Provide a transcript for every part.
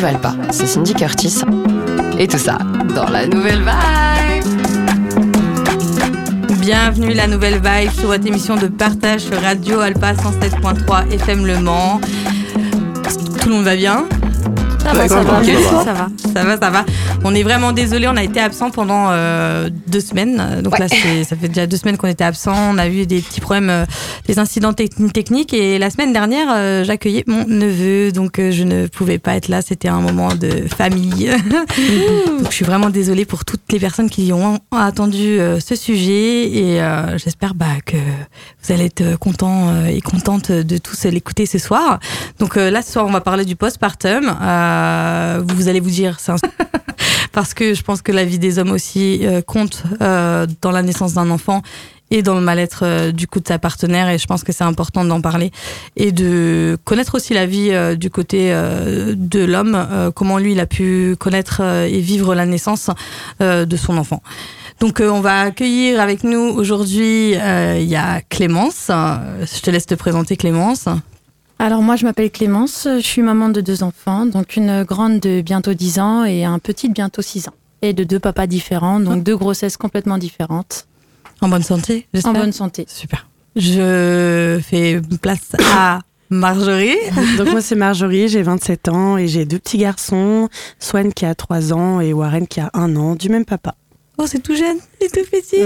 Radio Alpa. C'est Cindy Curtis. Et tout ça dans la nouvelle vibe. Bienvenue la nouvelle vibe sur votre émission de partage sur Radio Alpa 107.3 FM Le Mans. Tout le monde va bien? Ça va, ça, va. ça va, ça va, ça va. On est vraiment désolé, on a été absent pendant euh, deux semaines. Donc là, ça fait déjà deux semaines qu'on était absent. On a eu des petits problèmes, euh, des incidents techniques. Et la semaine dernière, euh, j'accueillais mon neveu, donc je ne pouvais pas être là. C'était un moment de famille. donc je suis vraiment désolée pour toutes les personnes qui ont attendu ce sujet. Et j'espère bah, que vous allez être contents et contentes de tous l'écouter ce soir. Donc là, ce soir, on va parler du postpartum. Euh, vous allez vous dire, c'est parce que je pense que la vie des hommes aussi euh, compte euh, dans la naissance d'un enfant et dans le mal-être du coup de sa partenaire et je pense que c'est important d'en parler et de connaître aussi la vie du côté de l'homme comment lui il a pu connaître et vivre la naissance de son enfant. Donc on va accueillir avec nous aujourd'hui il y a Clémence. Je te laisse te présenter Clémence. Alors moi je m'appelle Clémence, je suis maman de deux enfants, donc une grande de bientôt 10 ans et un petit de bientôt 6 ans. Et de deux papas différents, donc deux grossesses complètement différentes. En bonne santé, j'espère En bonne santé. Super. Je fais place à Marjorie. Donc moi c'est Marjorie, j'ai 27 ans et j'ai deux petits garçons, Swan qui a 3 ans et Warren qui a 1 an, du même papa. Oh, c'est tout jeune, c'est tout petit.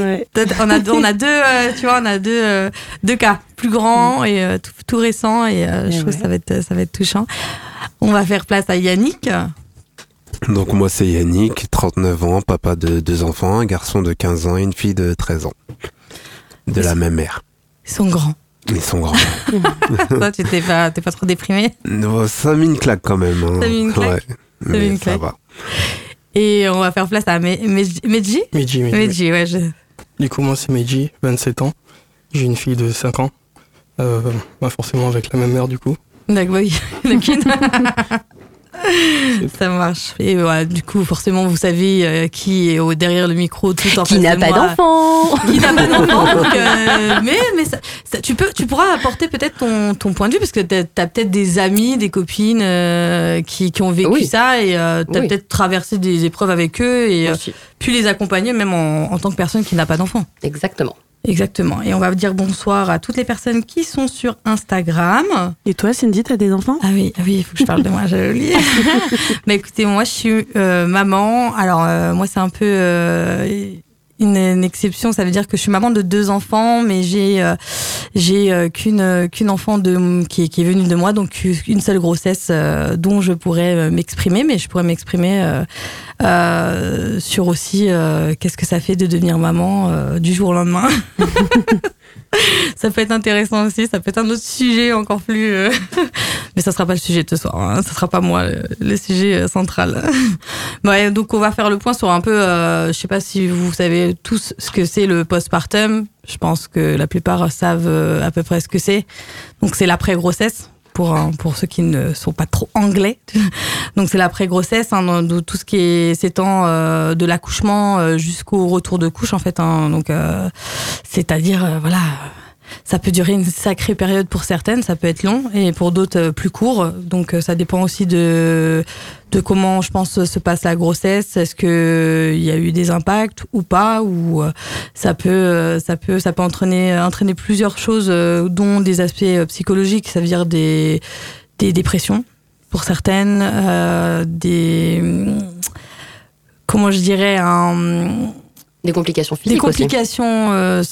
On a, on a deux, euh, tu vois, on a deux, euh, deux cas, plus grands et euh, tout, récents, et, je trouve que ça va être, ça va être touchant. On va faire place à Yannick. Donc moi c'est Yannick, 39 ans, papa de deux enfants, un garçon de 15 ans et une fille de 13 ans. De la même mère. Ils sont grands. Ils sont grands. Toi, tu t'es pas, pas trop déprimé? Ça a mis une claque quand même. Hein. Ça a mis une claque? Ouais. ça va. Et on va faire place à Medji Medji, Medji, ouais. Je... Du coup, moi, c'est Medji, 27 ans. J'ai une fille de 5 ans. Euh, pas forcément avec la même mère, du coup. D'accord, oui. Ça marche. Et voilà, du coup, forcément, vous savez euh, qui est derrière le micro tout en Qui n'a pas d'enfant Qui n'a pas d'enfant euh, Mais, mais ça, tu, peux, tu pourras apporter peut-être ton, ton point de vue, parce que tu as, peut-être des amis, des copines euh, qui, qui, ont vécu ça, et tu as peut-être traversé des épreuves avec eux, et pu les accompagner, même en, en tant que personne qui n'a pas d'enfant. Exactement. Exactement. Et on va dire bonsoir à toutes les personnes qui sont sur Instagram. Et toi, Cindy, t'as des enfants? Ah oui, ah oui, il faut que je parle de moi, j'ai oublié. Mais écoutez, moi, je suis euh, maman. Alors, euh, moi, c'est un peu euh, une, exception. Ça veut dire que je suis maman de deux enfants, mais j'ai j'ai qu'une qu'une enfant de qui, qui est venue de moi, donc une seule grossesse dont je pourrais m'exprimer, mais je pourrais m'exprimer euh, sur aussi euh, qu'est-ce que ça fait de devenir maman euh, du jour au lendemain. ça peut être intéressant aussi, ça peut être un autre sujet encore plus. Mais ça sera pas le sujet de ce soir, hein. ça sera pas moi le, sujet central. ouais, donc on va faire le point sur un peu, je sais pas si vous savez tous ce que c'est le postpartum. Je pense que la plupart savent à peu près ce que c'est. Donc c'est l'après-grossesse pour, pour ceux qui ne sont pas trop anglais. Donc c'est l'après-grossesse, hein, de tout ce qui s'étend euh, de l'accouchement euh, jusqu'au retour de couche en fait. Hein. donc euh, c'est-à-dire euh, voilà ça peut durer une sacrée période pour certaines, ça peut être long, et pour d'autres euh, plus court. Donc euh, ça dépend aussi de, de comment, je pense, se passe la grossesse. Est-ce que il y a eu des impacts ou pas, ou euh, ça peut, ça peut, ça peut entraîner, entraîner plusieurs choses, dont des aspects psychologiques, ça veut dire des, des dépressions pour certaines, euh, des, comment je dirais, un, des complications physiques. Des complications euh,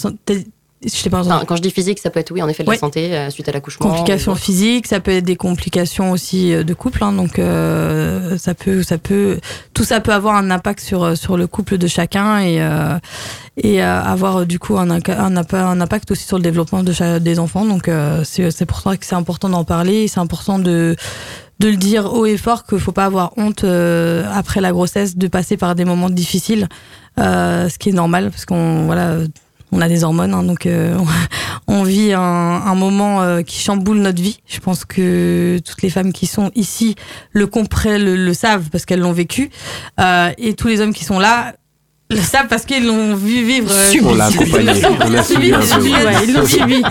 je pas quand je dis physique, ça peut être oui, en effet, de la santé euh, suite à l'accouchement. Complications physiques, ça peut être des complications aussi euh, de couple. Hein, donc euh, ça peut, ça peut, tout ça peut avoir un impact sur sur le couple de chacun et et avoir du coup un, un, un, impact aussi sur le développement de des enfants. Donc c'est c'est pour ça que c'est important d'en parler. C'est important de de le dire haut et fort qu'il faut pas avoir honte après la grossesse de passer par des moments difficiles, ce qui est normal parce qu'on voilà on a des hormones, hein, donc euh, on vit un, moment euh, qui chamboule notre vie. Je pense que toutes les femmes qui sont ici le comprennent, le, savent parce qu'elles l'ont vécu, euh, et tous les hommes qui sont là le savent parce qu'ils l'ont vu vivre. on l'a accompagné, on l'a suivi ils l'ont suivi.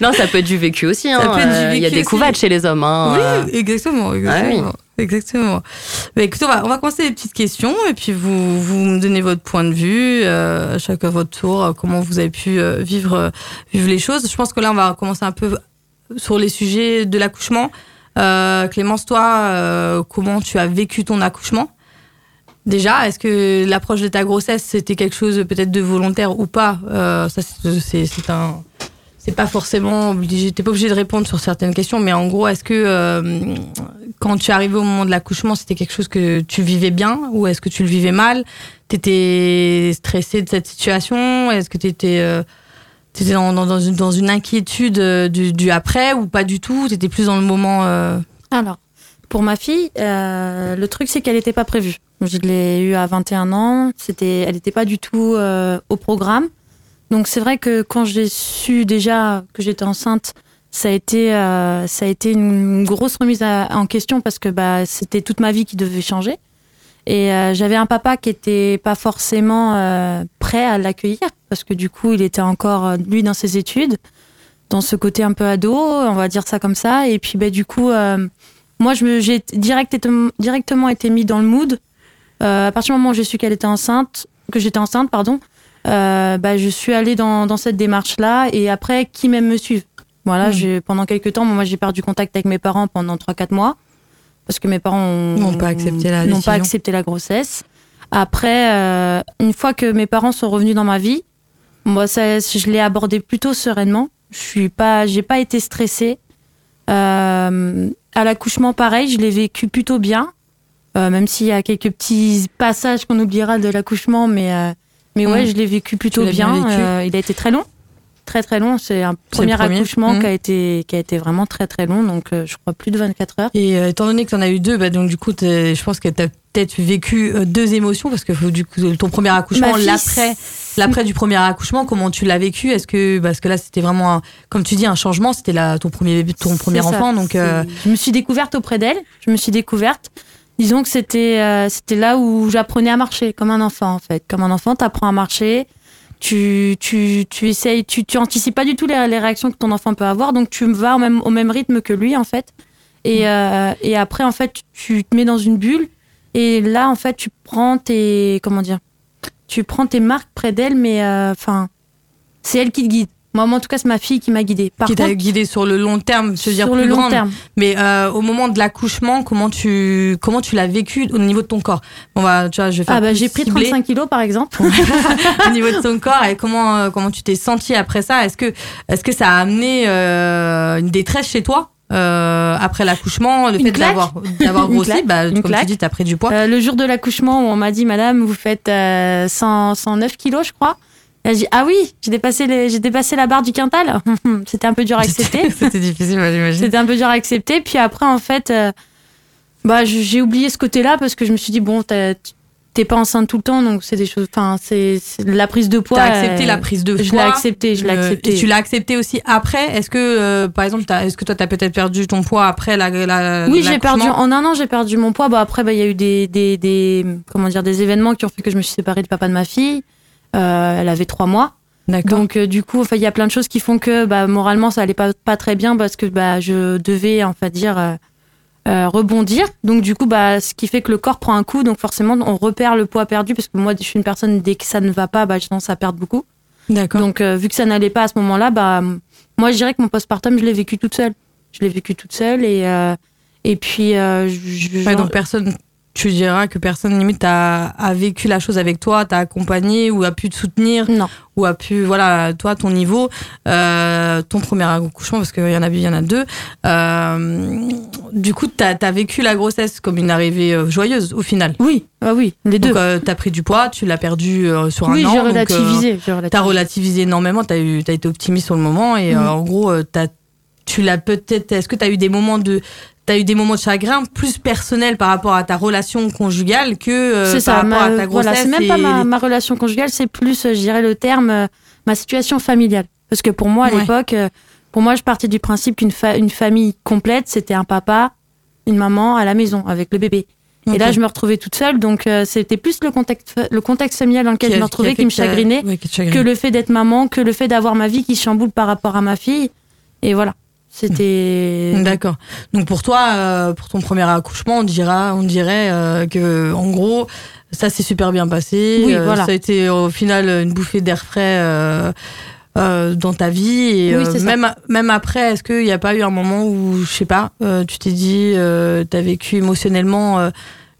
Non, ça peut être du vécu aussi. Hein. Il y a des couvaches chez les hommes. Hein. Oui, exactement. exactement. Exactement. Bah, écoutez, on va, on va commencer les petites questions et puis vous, vous me donnez votre point de vue, euh, chacun votre tour, euh, comment vous avez pu euh, vivre, euh, vivre les choses. Je pense que là, on va commencer un peu sur les sujets de l'accouchement. Clémence, toi, comment tu as vécu ton accouchement? Déjà, est-ce que l'approche de ta grossesse, c'était quelque chose peut-être de volontaire ou pas? Ça, c'est un... C'est pas forcément obligé, t'es pas obligé de répondre sur certaines questions, mais en gros, est-ce que euh, quand tu es arrivé au moment de l'accouchement, c'était quelque chose que tu vivais bien ou est-ce que tu le vivais mal? T'étais stressé de cette situation? Est-ce que t'étais euh, t'étais dans, une, dans une inquiétude euh, du, après ou pas du tout? T'étais plus dans le moment euh, Alors, pour ma fille, le truc c'est qu'elle n'était pas prévue. Je l'ai eu à 21 ans. C'était, elle n'était pas du tout au programme. Donc c'est vrai que quand j'ai su déjà que j'étais enceinte, ça a été, euh, ça a été une grosse remise en question parce que bah, c'était toute ma vie qui devait changer. Et euh, j'avais un papa qui était pas forcément euh, prêt à l'accueillir parce que du coup il était encore lui dans ses études, dans ce côté un peu ado, on va dire ça comme ça. Et puis bah, du coup, moi je me, j'ai direct, directement été mis dans le mood. À partir du moment où j'ai su qu'elle était enceinte, que j'étais enceinte, pardon, euh, bah, je suis allée dans, dans cette démarche-là et après, qui même me suivent. Voilà, j'ai, pendant quelques temps, moi j'ai perdu contact avec mes parents pendant 3-4 mois parce que mes parents ont- N'ont pas accepté la n'ont décision. pas accepté la grossesse. Après, euh, une fois que mes parents sont revenus dans ma vie, moi ça, je l'ai abordé plutôt sereinement. Je suis pas, j'ai pas été stressée. Euh, à l'accouchement, pareil, je l'ai vécu plutôt bien, euh, même s'il y a quelques petits passages qu'on oubliera de l'accouchement, mais euh, mais ouais, Mm. je l'ai vécu plutôt bien bien. vécu. Euh, il a été très long, très très long. C'est un premier, premier. accouchement Mm. qui a été qui a été vraiment très très long, donc euh, je crois plus de 24 heures. Et euh, étant donné que tu en as eu deux, bah, donc du coup, je pense que tu as peut-être vécu deux émotions parce que du coup, ton premier accouchement, l'après, l'après du premier accouchement, comment tu l'as vécu? Est-ce que parce que là, c'était vraiment, un- comme tu dis, un changement. C'était ton premier bébé, ton premier ça. enfant, donc euh, je me suis découverte auprès d'elle. Je me suis découverte. Disons que c'était euh, c'était là où j'apprenais à marcher comme un enfant en fait. Comme un enfant, t'apprends à marcher. Tu tu tu essayes, tu tu anticipes pas du tout les, les réactions que ton enfant peut avoir, donc tu vas au même au même rythme que lui en fait. Et euh, et après en fait tu, tu te mets dans une bulle et là en fait tu prends tes comment dire, tu prends tes marques près d'elle, mais euh, enfin c'est elle qui te guide. Moi, en tout cas, c'est ma fille qui m'a guidée. Par qui t'a contre, guidé sur le long terme, je veux dire sur plus le long grande. terme. Mais euh, au moment de l'accouchement, comment tu comment tu l'as vécu au niveau de ton corps? On va, tu vois, je vais faire Ah bah j'ai pris ciblé. 35 kilos par exemple. au niveau de ton corps et comment euh, comment tu t'es senti après ça? Est-ce que est-ce que ça a amené euh, une détresse chez toi euh, après l'accouchement, le Une fait d'avoir d'avoir grossi, bah, comme tu dis, t'as pris du poids. Euh, le jour de l'accouchement on m'a dit Madame, vous faites euh, 100, 109 kilos, je crois. J'ai dit ah oui, j'ai dépassé les, j'ai dépassé la barre du quintal. C'était un peu dur à accepter. C'était difficile, j'imagine. C'était un peu dur à accepter. Puis après en fait, euh, bah je- j'ai oublié ce côté-là parce que je me suis dit bon, t'as- t'es pas enceinte tout le temps, donc c'est des choses. Enfin, c'est c'est la prise de poids. T'as accepté euh, la prise de Je poids. l'ai accepté, je l'ai euh, accepté. Et tu l'as accepté aussi après? Est-ce que, euh, par exemple, t'as- est-ce que toi, t'as peut-être perdu ton poids après la, la Oui, j'ai perdu en un an, j'ai perdu mon poids. Bon après, bah, il y a eu des, des, des comment dire des événements qui ont fait que je me suis séparée du papa de ma fille. Euh, elle avait trois mois. Donc euh, du coup, il y a plein de choses qui font que bah, moralement ça allait pas, pas très bien parce que bah, je devais enfin dire euh, euh, rebondir. Donc du coup, bah, ce qui fait que le corps prend un coup. Donc forcément, on repère le poids perdu parce que moi, je suis une personne dès que ça ne va pas, bah, j'ai tendance à perdre beaucoup. D'accord. Donc vu que ça n'allait pas à ce moment-là, bah, moi je dirais que mon postpartum, je l'ai vécu toute seule. Je l'ai vécu toute seule et et puis je- donc personne, tu diras que personne limite a, a vécu la chose avec toi, t'a accompagné ou a pu te soutenir non. ou a pu, voilà, toi, ton niveau, euh, ton premier accouchement, parce qu'il y en a, il y en a deux. Euh, du coup, t'as as vécu la grossesse comme une arrivée euh, joyeuse au final. Oui, ah oui, les deux. Donc, euh, t'as pris du poids, tu l'as perdu sur oui, un an. relativisé. j'ai relativisé. T'as relativisé énormément, t'as eu, t'as été optimiste sur le moment et euh, en gros, t'as, tu l'as peut-être. Est-ce que t'as eu des moments de, t'as eu des moments de chagrin plus personnels par rapport à ta relation conjugale que euh, par ça, rapport ma, à ta grossesse voilà, c'est même pas ma, relation conjugale, c'est plus, euh, je dirais le terme, euh, ma situation familiale. Parce que pour moi, à Ouais. l'époque, euh, pour moi, je partais du principe qu'une fa- une famille complète, c'était un papa, une maman à la maison avec le bébé. Et là, je me retrouvais toute seule, donc c'était plus le contexte, le contexte familial dans lequel Qui je me retrouvais qui, me chagrinait, ouais, qui te que le fait d'être maman, que le fait d'avoir ma vie qui chamboule par rapport à ma fille. Et voilà. C'était. D'accord. Donc pour toi, euh, pour ton premier accouchement, on dira, on dirait euh, que en gros, ça s'est super bien passé. Oui, Euh, voilà. Ça a été au final une bouffée d'air frais euh, dans ta vie. Et Oui, c'est ça. même même après, est-ce qu'il n'y a pas eu un moment où, je sais pas, tu t'es dit, euh, t'as vécu émotionnellement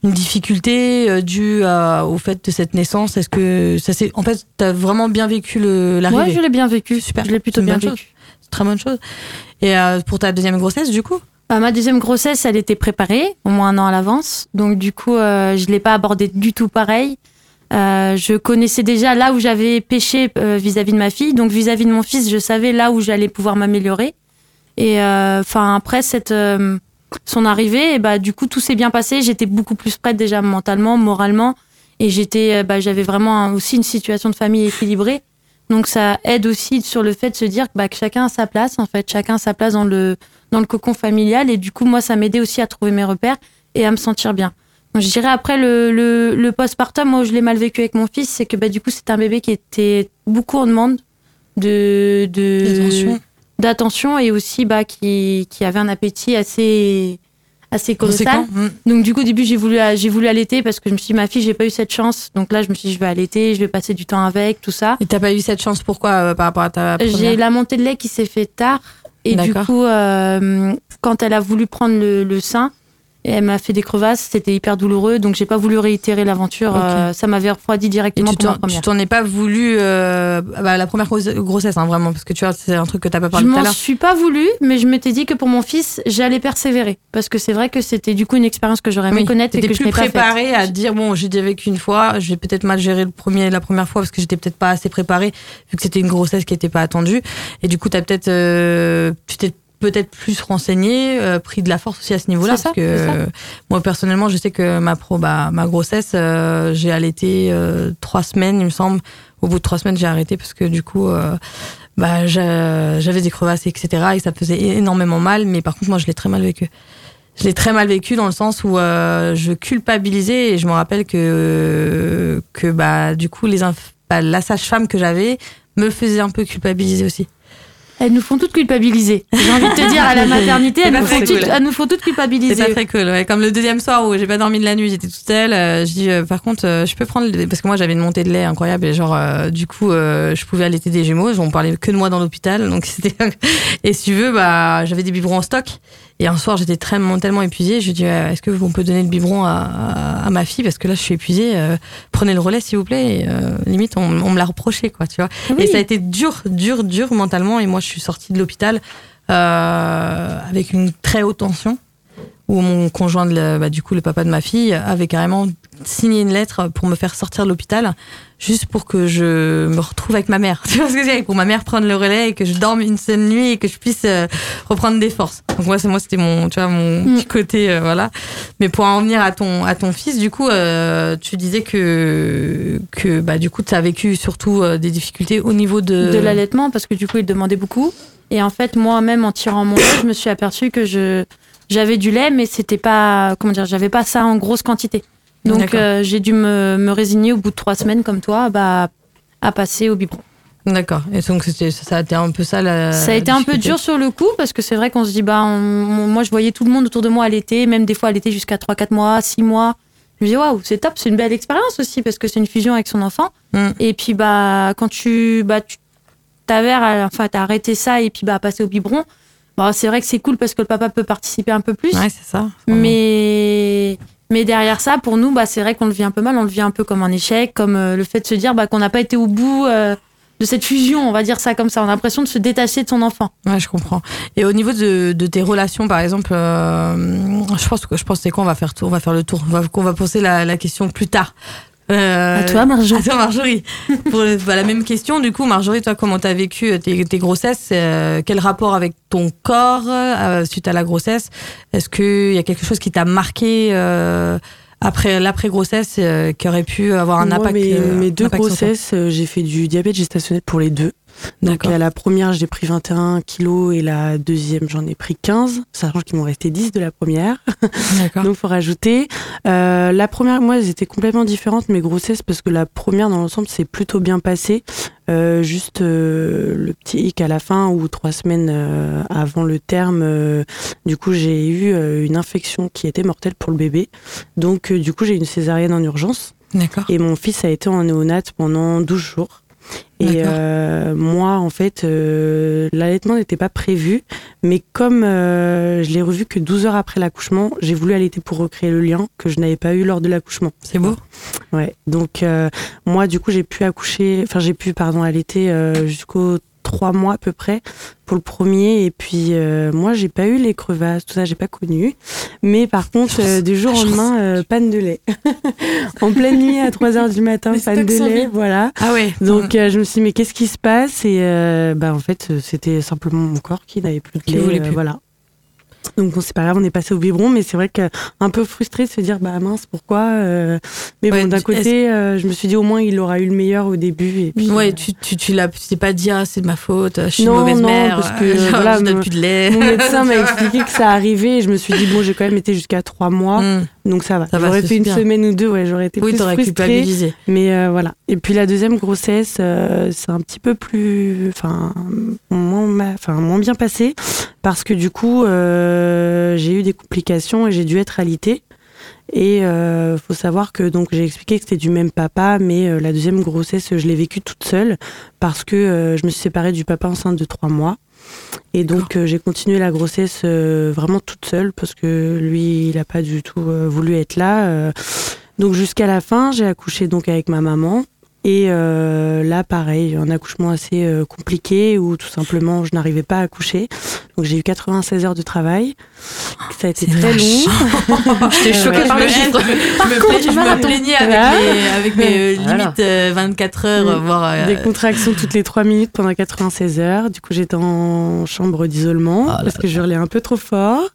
une difficulté due à- au fait de cette naissance? Est-ce que ça s'est, en fait, t'as vraiment bien vécu l'arrivée Ouais, je l'ai bien vécu. Super. Je l'ai plutôt C'est bien vécu. Très bonne chose. Et euh, pour ta deuxième grossesse, du coup? Bah, ma deuxième grossesse, elle était préparée, au moins un an à l'avance. Donc, du coup, euh, je ne l'ai pas abordée du tout pareil. Euh, je connaissais déjà là où j'avais péché vis-à-vis de ma fille. Donc, vis-à-vis de mon fils, je savais là où j'allais pouvoir m'améliorer. Et enfin, après son arrivée, et bah, du coup, tout s'est bien passé. J'étais beaucoup plus prête déjà mentalement, moralement. Et j'étais, bah, j'avais vraiment aussi une situation de famille équilibrée. Donc, ça aide aussi sur le fait de se dire bah, que chacun a sa place, en fait. Chacun a sa place dans le, dans le cocon familial et du coup moi ça m'aidait aussi à trouver mes repères et à me sentir bien. Donc, je dirais après le, le, le postpartum, moi je l'ai mal vécu avec mon fils, c'est que bah, du coup c'était un bébé qui était beaucoup en demande de de- D'attention. d'attention et aussi bah, qui, qui avait un appétit assez assez colossal. Donc du coup au début j'ai voulu j'ai voulu allaiter parce que je me suis dit ma fille j'ai pas eu cette chance donc là je me suis dit je vais allaiter je vais passer du temps avec tout ça. Et t'as pas eu cette chance pourquoi euh, par rapport à ta J'ai première la montée de lait qui s'est fait tard. Et du coup, euh, quand elle a voulu prendre le, le sein, et elle m'a fait des crevasses, c'était hyper douloureux, donc j'ai pas voulu réitérer l'aventure. Euh, ça m'avait refroidi Et directement tu pour ma t'en, première. tu t'en es pas voulu euh, bah, la première grosse- grossesse hein, vraiment parce que tu vois c'est un truc que t'as pas Je parlé tout à m'en l'heure. suis pas voulu, mais je m'étais dit que pour mon fils, j'allais persévérer. Parce que c'est vrai que c'était du coup une expérience que j'aurais aimé Oui, connaître et que je plus n'ai pas préparée à dire bon j'ai déjà vécu une fois, j'ai peut-être mal géré le premier la première fois parce que j'étais peut-être pas assez préparée vu que c'était une grossesse qui était pas attendue et du coup t'as peut-être euh, tu t'es peut-être plus renseigné, euh, pris de la force aussi à ce niveau-là ça, parce que euh, moi personnellement je sais que ma pro bah, ma grossesse euh, j'ai allaité euh, trois semaines il me semble. Au bout de trois semaines j'ai arrêté parce que du coup bah j'a- j'avais des crevasses etc et ça me faisait énormément mal mais par contre moi je l'ai très mal vécu. Je l'ai très mal vécu dans le sens où je culpabilisais et je me rappelle que que bah du coup les bah, la sage-femme que j'avais me faisait un peu culpabiliser aussi. Elles nous font toutes culpabiliser. J'ai envie de te dire, à la maternité, elles nous, font toutes, cool. elles nous font toutes C'est culpabiliser. pas très cool. Ouais. Comme le deuxième soir où j'ai pas dormi de la nuit, j'étais toute seule. euh, je dis euh, par contre, euh, je peux prendre le- parce que moi j'avais une montée de lait incroyable et genre euh, du coup euh, je pouvais allaiter des Gémeaux. On parlait que de moi dans l'hôpital, donc c'était et si tu veux bah j'avais des biberons en stock. Et un soir j'étais très tellement épuisée, je dis euh, est-ce que peut donner le biberon à, à, à ma fille? Parce que là je suis épuisée. euh, prenez le relais s'il vous plaît. Et, euh, limite on, on me l'a reproché quoi, tu vois. Oui. Et ça a été dur, dur, dur mentalement. Et moi, je suis sortie de l'hôpital euh, avec une très haute tension, où mon conjoint, bah, du coup, le papa de ma fille, avait carrément signé une lettre pour me faire sortir de l'hôpital, juste pour que je me retrouve avec ma mère. Tu vois ce que dire? Pour ma mère prendre le relais et que je dorme une seule nuit et que je puisse euh, reprendre des forces. Donc moi, c'est moi, c'était mon, tu vois, mon Mm. petit côté, euh, voilà. Mais pour en venir à ton, à ton fils, du coup, euh, tu disais que, que, bah, du coup, tu as vécu surtout des difficultés au niveau de, de l'allaitement parce que du coup il demandait beaucoup et en fait moi-même en tirant mon lait je me suis aperçue que je j'avais du lait mais c'était pas comment dire j'avais pas ça en grosse quantité donc euh, j'ai dû me, me résigner au bout de trois semaines comme toi bah à passer au biberon D'accord. Et donc, ça a été un peu ça la. ça a été un peu dur sur le coup parce que c'est vrai qu'on se dit bah on- on- moi je voyais tout le monde autour de moi allaiter même des fois allaiter jusqu'à 3 4 mois 6 mois je me dis waouh c'est top c'est une belle expérience aussi parce que c'est une fusion avec son enfant Mm. et puis bah quand tu bah tu t'avères à- enfin t'as arrêté ça et puis bah passer au biberon bah c'est vrai que c'est cool parce que le papa peut participer un peu plus Ouais, c'est ça. mais mais derrière ça pour nous bah c'est vrai qu'on le vit un peu mal on le vit un peu comme un échec comme euh, le fait de se dire bah qu'on n'a pas été au bout euh, de cette fusion on va dire ça comme ça on a l'impression de se détacher de son enfant Ouais, je comprends. Et au niveau de, de tes relations, par exemple, euh, je pense que je pense c'est quoi On va faire tour, on va faire le tour. On va, va poser la, la question plus tard. Euh, à toi Marjo À toi, Marjorie. Pour bah, la même question, du coup, Marjorie, toi, comment t'as vécu tes, tes grossesses euh, Quel rapport avec ton corps euh, suite à la grossesse? Est-ce qu'il y a quelque chose qui t'a marqué euh, après l'après-grossesse euh, qui aurait pu avoir un Moi, impact mes, euh, mes deux impact grossesses, euh, j'ai fait du diabète gestationnel pour les deux. Donc à la première, j'ai pris 21 kilos et la deuxième, j'en ai pris 15, sachant qu'il m'en restait 10 de la première. Donc faut rajouter. Euh, la première, moi, elles étaient complètement différentes mes grossesses parce que la première, dans l'ensemble, c'est plutôt bien passé. Euh, juste euh, le petit hic à la fin ou trois semaines euh, avant le terme, du coup, j'ai eu une infection qui était mortelle pour le bébé. Donc, du coup, j'ai eu une césarienne en urgence. D'accord. Et mon fils a été en néonate pendant 12 jours. Et euh, moi, en fait, euh, l'allaitement n'était pas prévu. Mais comme euh, je l'ai revu que 12 heures après l'accouchement, j'ai voulu allaiter pour recréer le lien que je n'avais pas eu lors de l'accouchement. C'est beau. Ouais. Donc, moi, du coup, j'ai pu accoucher, enfin, j'ai pu, pardon, allaiter jusqu'aux trois mois à peu près pour le premier. Et puis, euh, moi, j'ai pas eu les crevasses, tout ça, j'ai pas connu. Mais par contre, euh, du jour au lendemain, euh, panne de lait. en pleine nuit à 3 heures du matin, panne de lait, voilà. Ah ouais. Donc euh, je me suis dit mais qu'est-ce qui se passe? Et bah en fait c'était simplement mon corps qui n'avait plus de lait, plus. voilà. Donc bon, c'est pas grave, on est passé au biberon, mais c'est vrai que un peu frustré de se dire bah mince pourquoi. euh, mais Ouais, bon d'un côté, euh, je me suis dit au moins il aura eu le meilleur au début et puis. Ouais, euh, tu, tu, tu l'as, t'es pas dit, ah, c'est de ma faute, je suis Non, une mauvaise non, mère, parce que, voilà, je donne mon- plus de lait. Mon médecin m'a expliqué que ça arrivait et je me suis dit bon j'ai quand même été jusqu'à trois mois Mm. donc ça va. Ça va, j'aurais fait une bien. semaine ou deux ouais j'aurais été Oui, plus frustrée. culpabilisé. Mais voilà. Et puis la deuxième grossesse, c'est un petit peu plus, enfin, moins, enfin, moins bien passé parce que du coup, euh, j'ai eu des complications et j'ai dû être alitée. Et euh, faut savoir que donc j'ai expliqué que c'était du même papa, mais euh, la deuxième grossesse, je l'ai vécue toute seule parce que je me suis séparée du papa enceinte de trois mois. Et donc j'ai continué la grossesse vraiment toute seule parce que lui, il n'a pas du tout voulu être là. donc jusqu'à la fin, j'ai accouché donc avec ma maman. Et euh, là, pareil, un accouchement assez euh, compliqué où tout simplement je n'arrivais pas à accoucher. Donc j'ai eu 96 heures de travail. Ça a été très long. J'étais Ouais, choquée par le chiffre. Je me, plaignais avec mes, avec euh, limites euh, 24 heures, Mm. voire. euh, Des contractions toutes les 3 minutes pendant 96 heures. Du coup, j'étais en chambre d'isolement Ah parce que je hurlais un peu trop fort.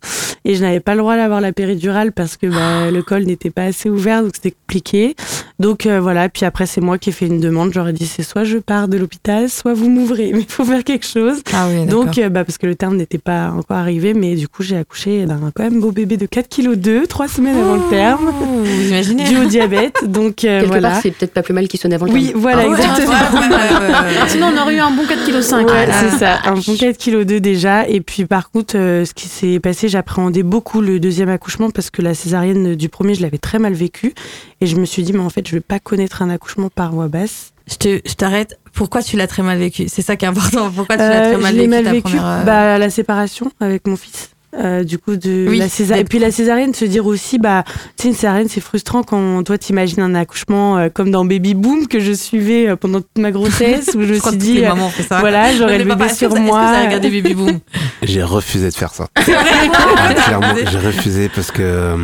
Et je n'avais pas le droit d'avoir la péridurale parce que bah, le col n'était pas assez ouvert, donc c'était compliqué. Donc euh, voilà, puis après, c'est moi qui ai fait une demande. J'aurais dit, c'est soit je pars de l'hôpital, soit vous m'ouvrez. Mais il faut faire quelque chose. Ah. Donc, euh, bah, parce que le terme n'était pas encore arrivé, mais du coup, j'ai accouché d'un quand même beau bébé de 4 kg 2, 3 semaines avant le terme, Oh, vous imaginez dû au diabète. Donc euh, Quelque voilà. part, c'est peut-être pas plus mal qu'il sonnait avant le Oui, terme. voilà, Ah exactement. ouais, ouais, ouais, ouais. Sinon, on aurait eu un bon 4,5 kg. Ouais, c'est ça, un bon 4 kg 2 déjà. Et puis par contre, euh, ce qui s'est passé, j'appréhendais beaucoup le deuxième accouchement parce que la césarienne du premier, je l'avais très mal vécu. Et je me suis dit, mais en fait, je vais pas connaître un accouchement par voie basse. Je te- je t'arrête. Pourquoi tu l'as très mal vécu? C'est ça qui est important. Pourquoi tu l'as Euh, très mal vécu mal ta vécu, première, euh, bah, la séparation avec mon fils. Euh, du coup de Oui, la césarienne et puis la césarienne se dire aussi bah tu sais une césarienne c'est frustrant quand toi t'imagines un accouchement euh, comme dans Baby Boom que je suivais euh, pendant toute ma grossesse où je me Je suis dit euh, ça. voilà j'aurais le bébé sur moi Vous avez regardé Baby Boom? J'ai refusé de faire ça. Ah, clairement, j'ai refusé parce que euh,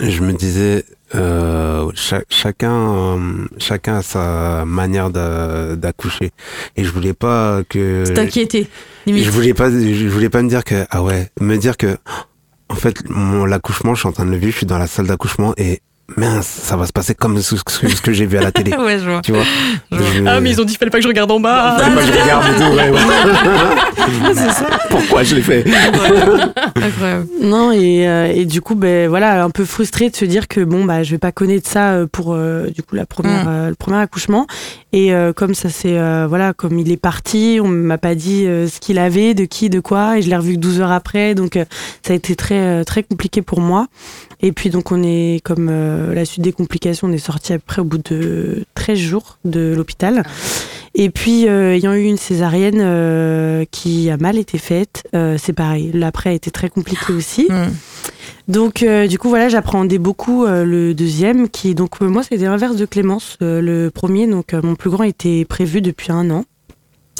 je me disais, euh, cha- chacun, chacun a sa manière d'a- d'accoucher, et je voulais pas que. C'est inquiété. Je voulais pas, je voulais pas me dire que, ah ouais, me dire que, en fait, mon l'accouchement, je suis en train de le vivre, je suis dans la salle d'accouchement et mince, ça va se passer comme ce, ce que, ce que j'ai vu à la télé. Ouais, je vois. Tu vois Je vois. Je- ah mais ils ont dit fallait pas que je regarde en bas Fallait pas que je regarde et tout, ouais, ouais. c'est ça Pourquoi je l'ai fait Incroyable. Non, et, euh, et du coup, ben, voilà, un peu frustrée de se dire que bon, bah, je vais pas connaître ça euh, pour euh, du coup la première, Mm. euh, le premier accouchement. Et euh, comme ça, c'est euh, voilà, comme il est parti, on m'a pas dit euh, ce qu'il avait, de qui, de quoi, et je l'ai revu que 12 heures après, donc euh, ça a été très très compliqué pour moi. Et puis donc on est comme euh, la suite des complications, on est sorti après au bout de 13 jours de l'hôpital. Et puis, euh, ayant eu une césarienne euh, qui a mal été faite, c'est pareil. L'après a été très compliqué aussi. Mm. Donc, du coup, voilà, j'appréhendais beaucoup le deuxième, qui, donc, moi, c'était l'inverse de Clémence. Le premier, donc, mon plus grand était prévu depuis un an,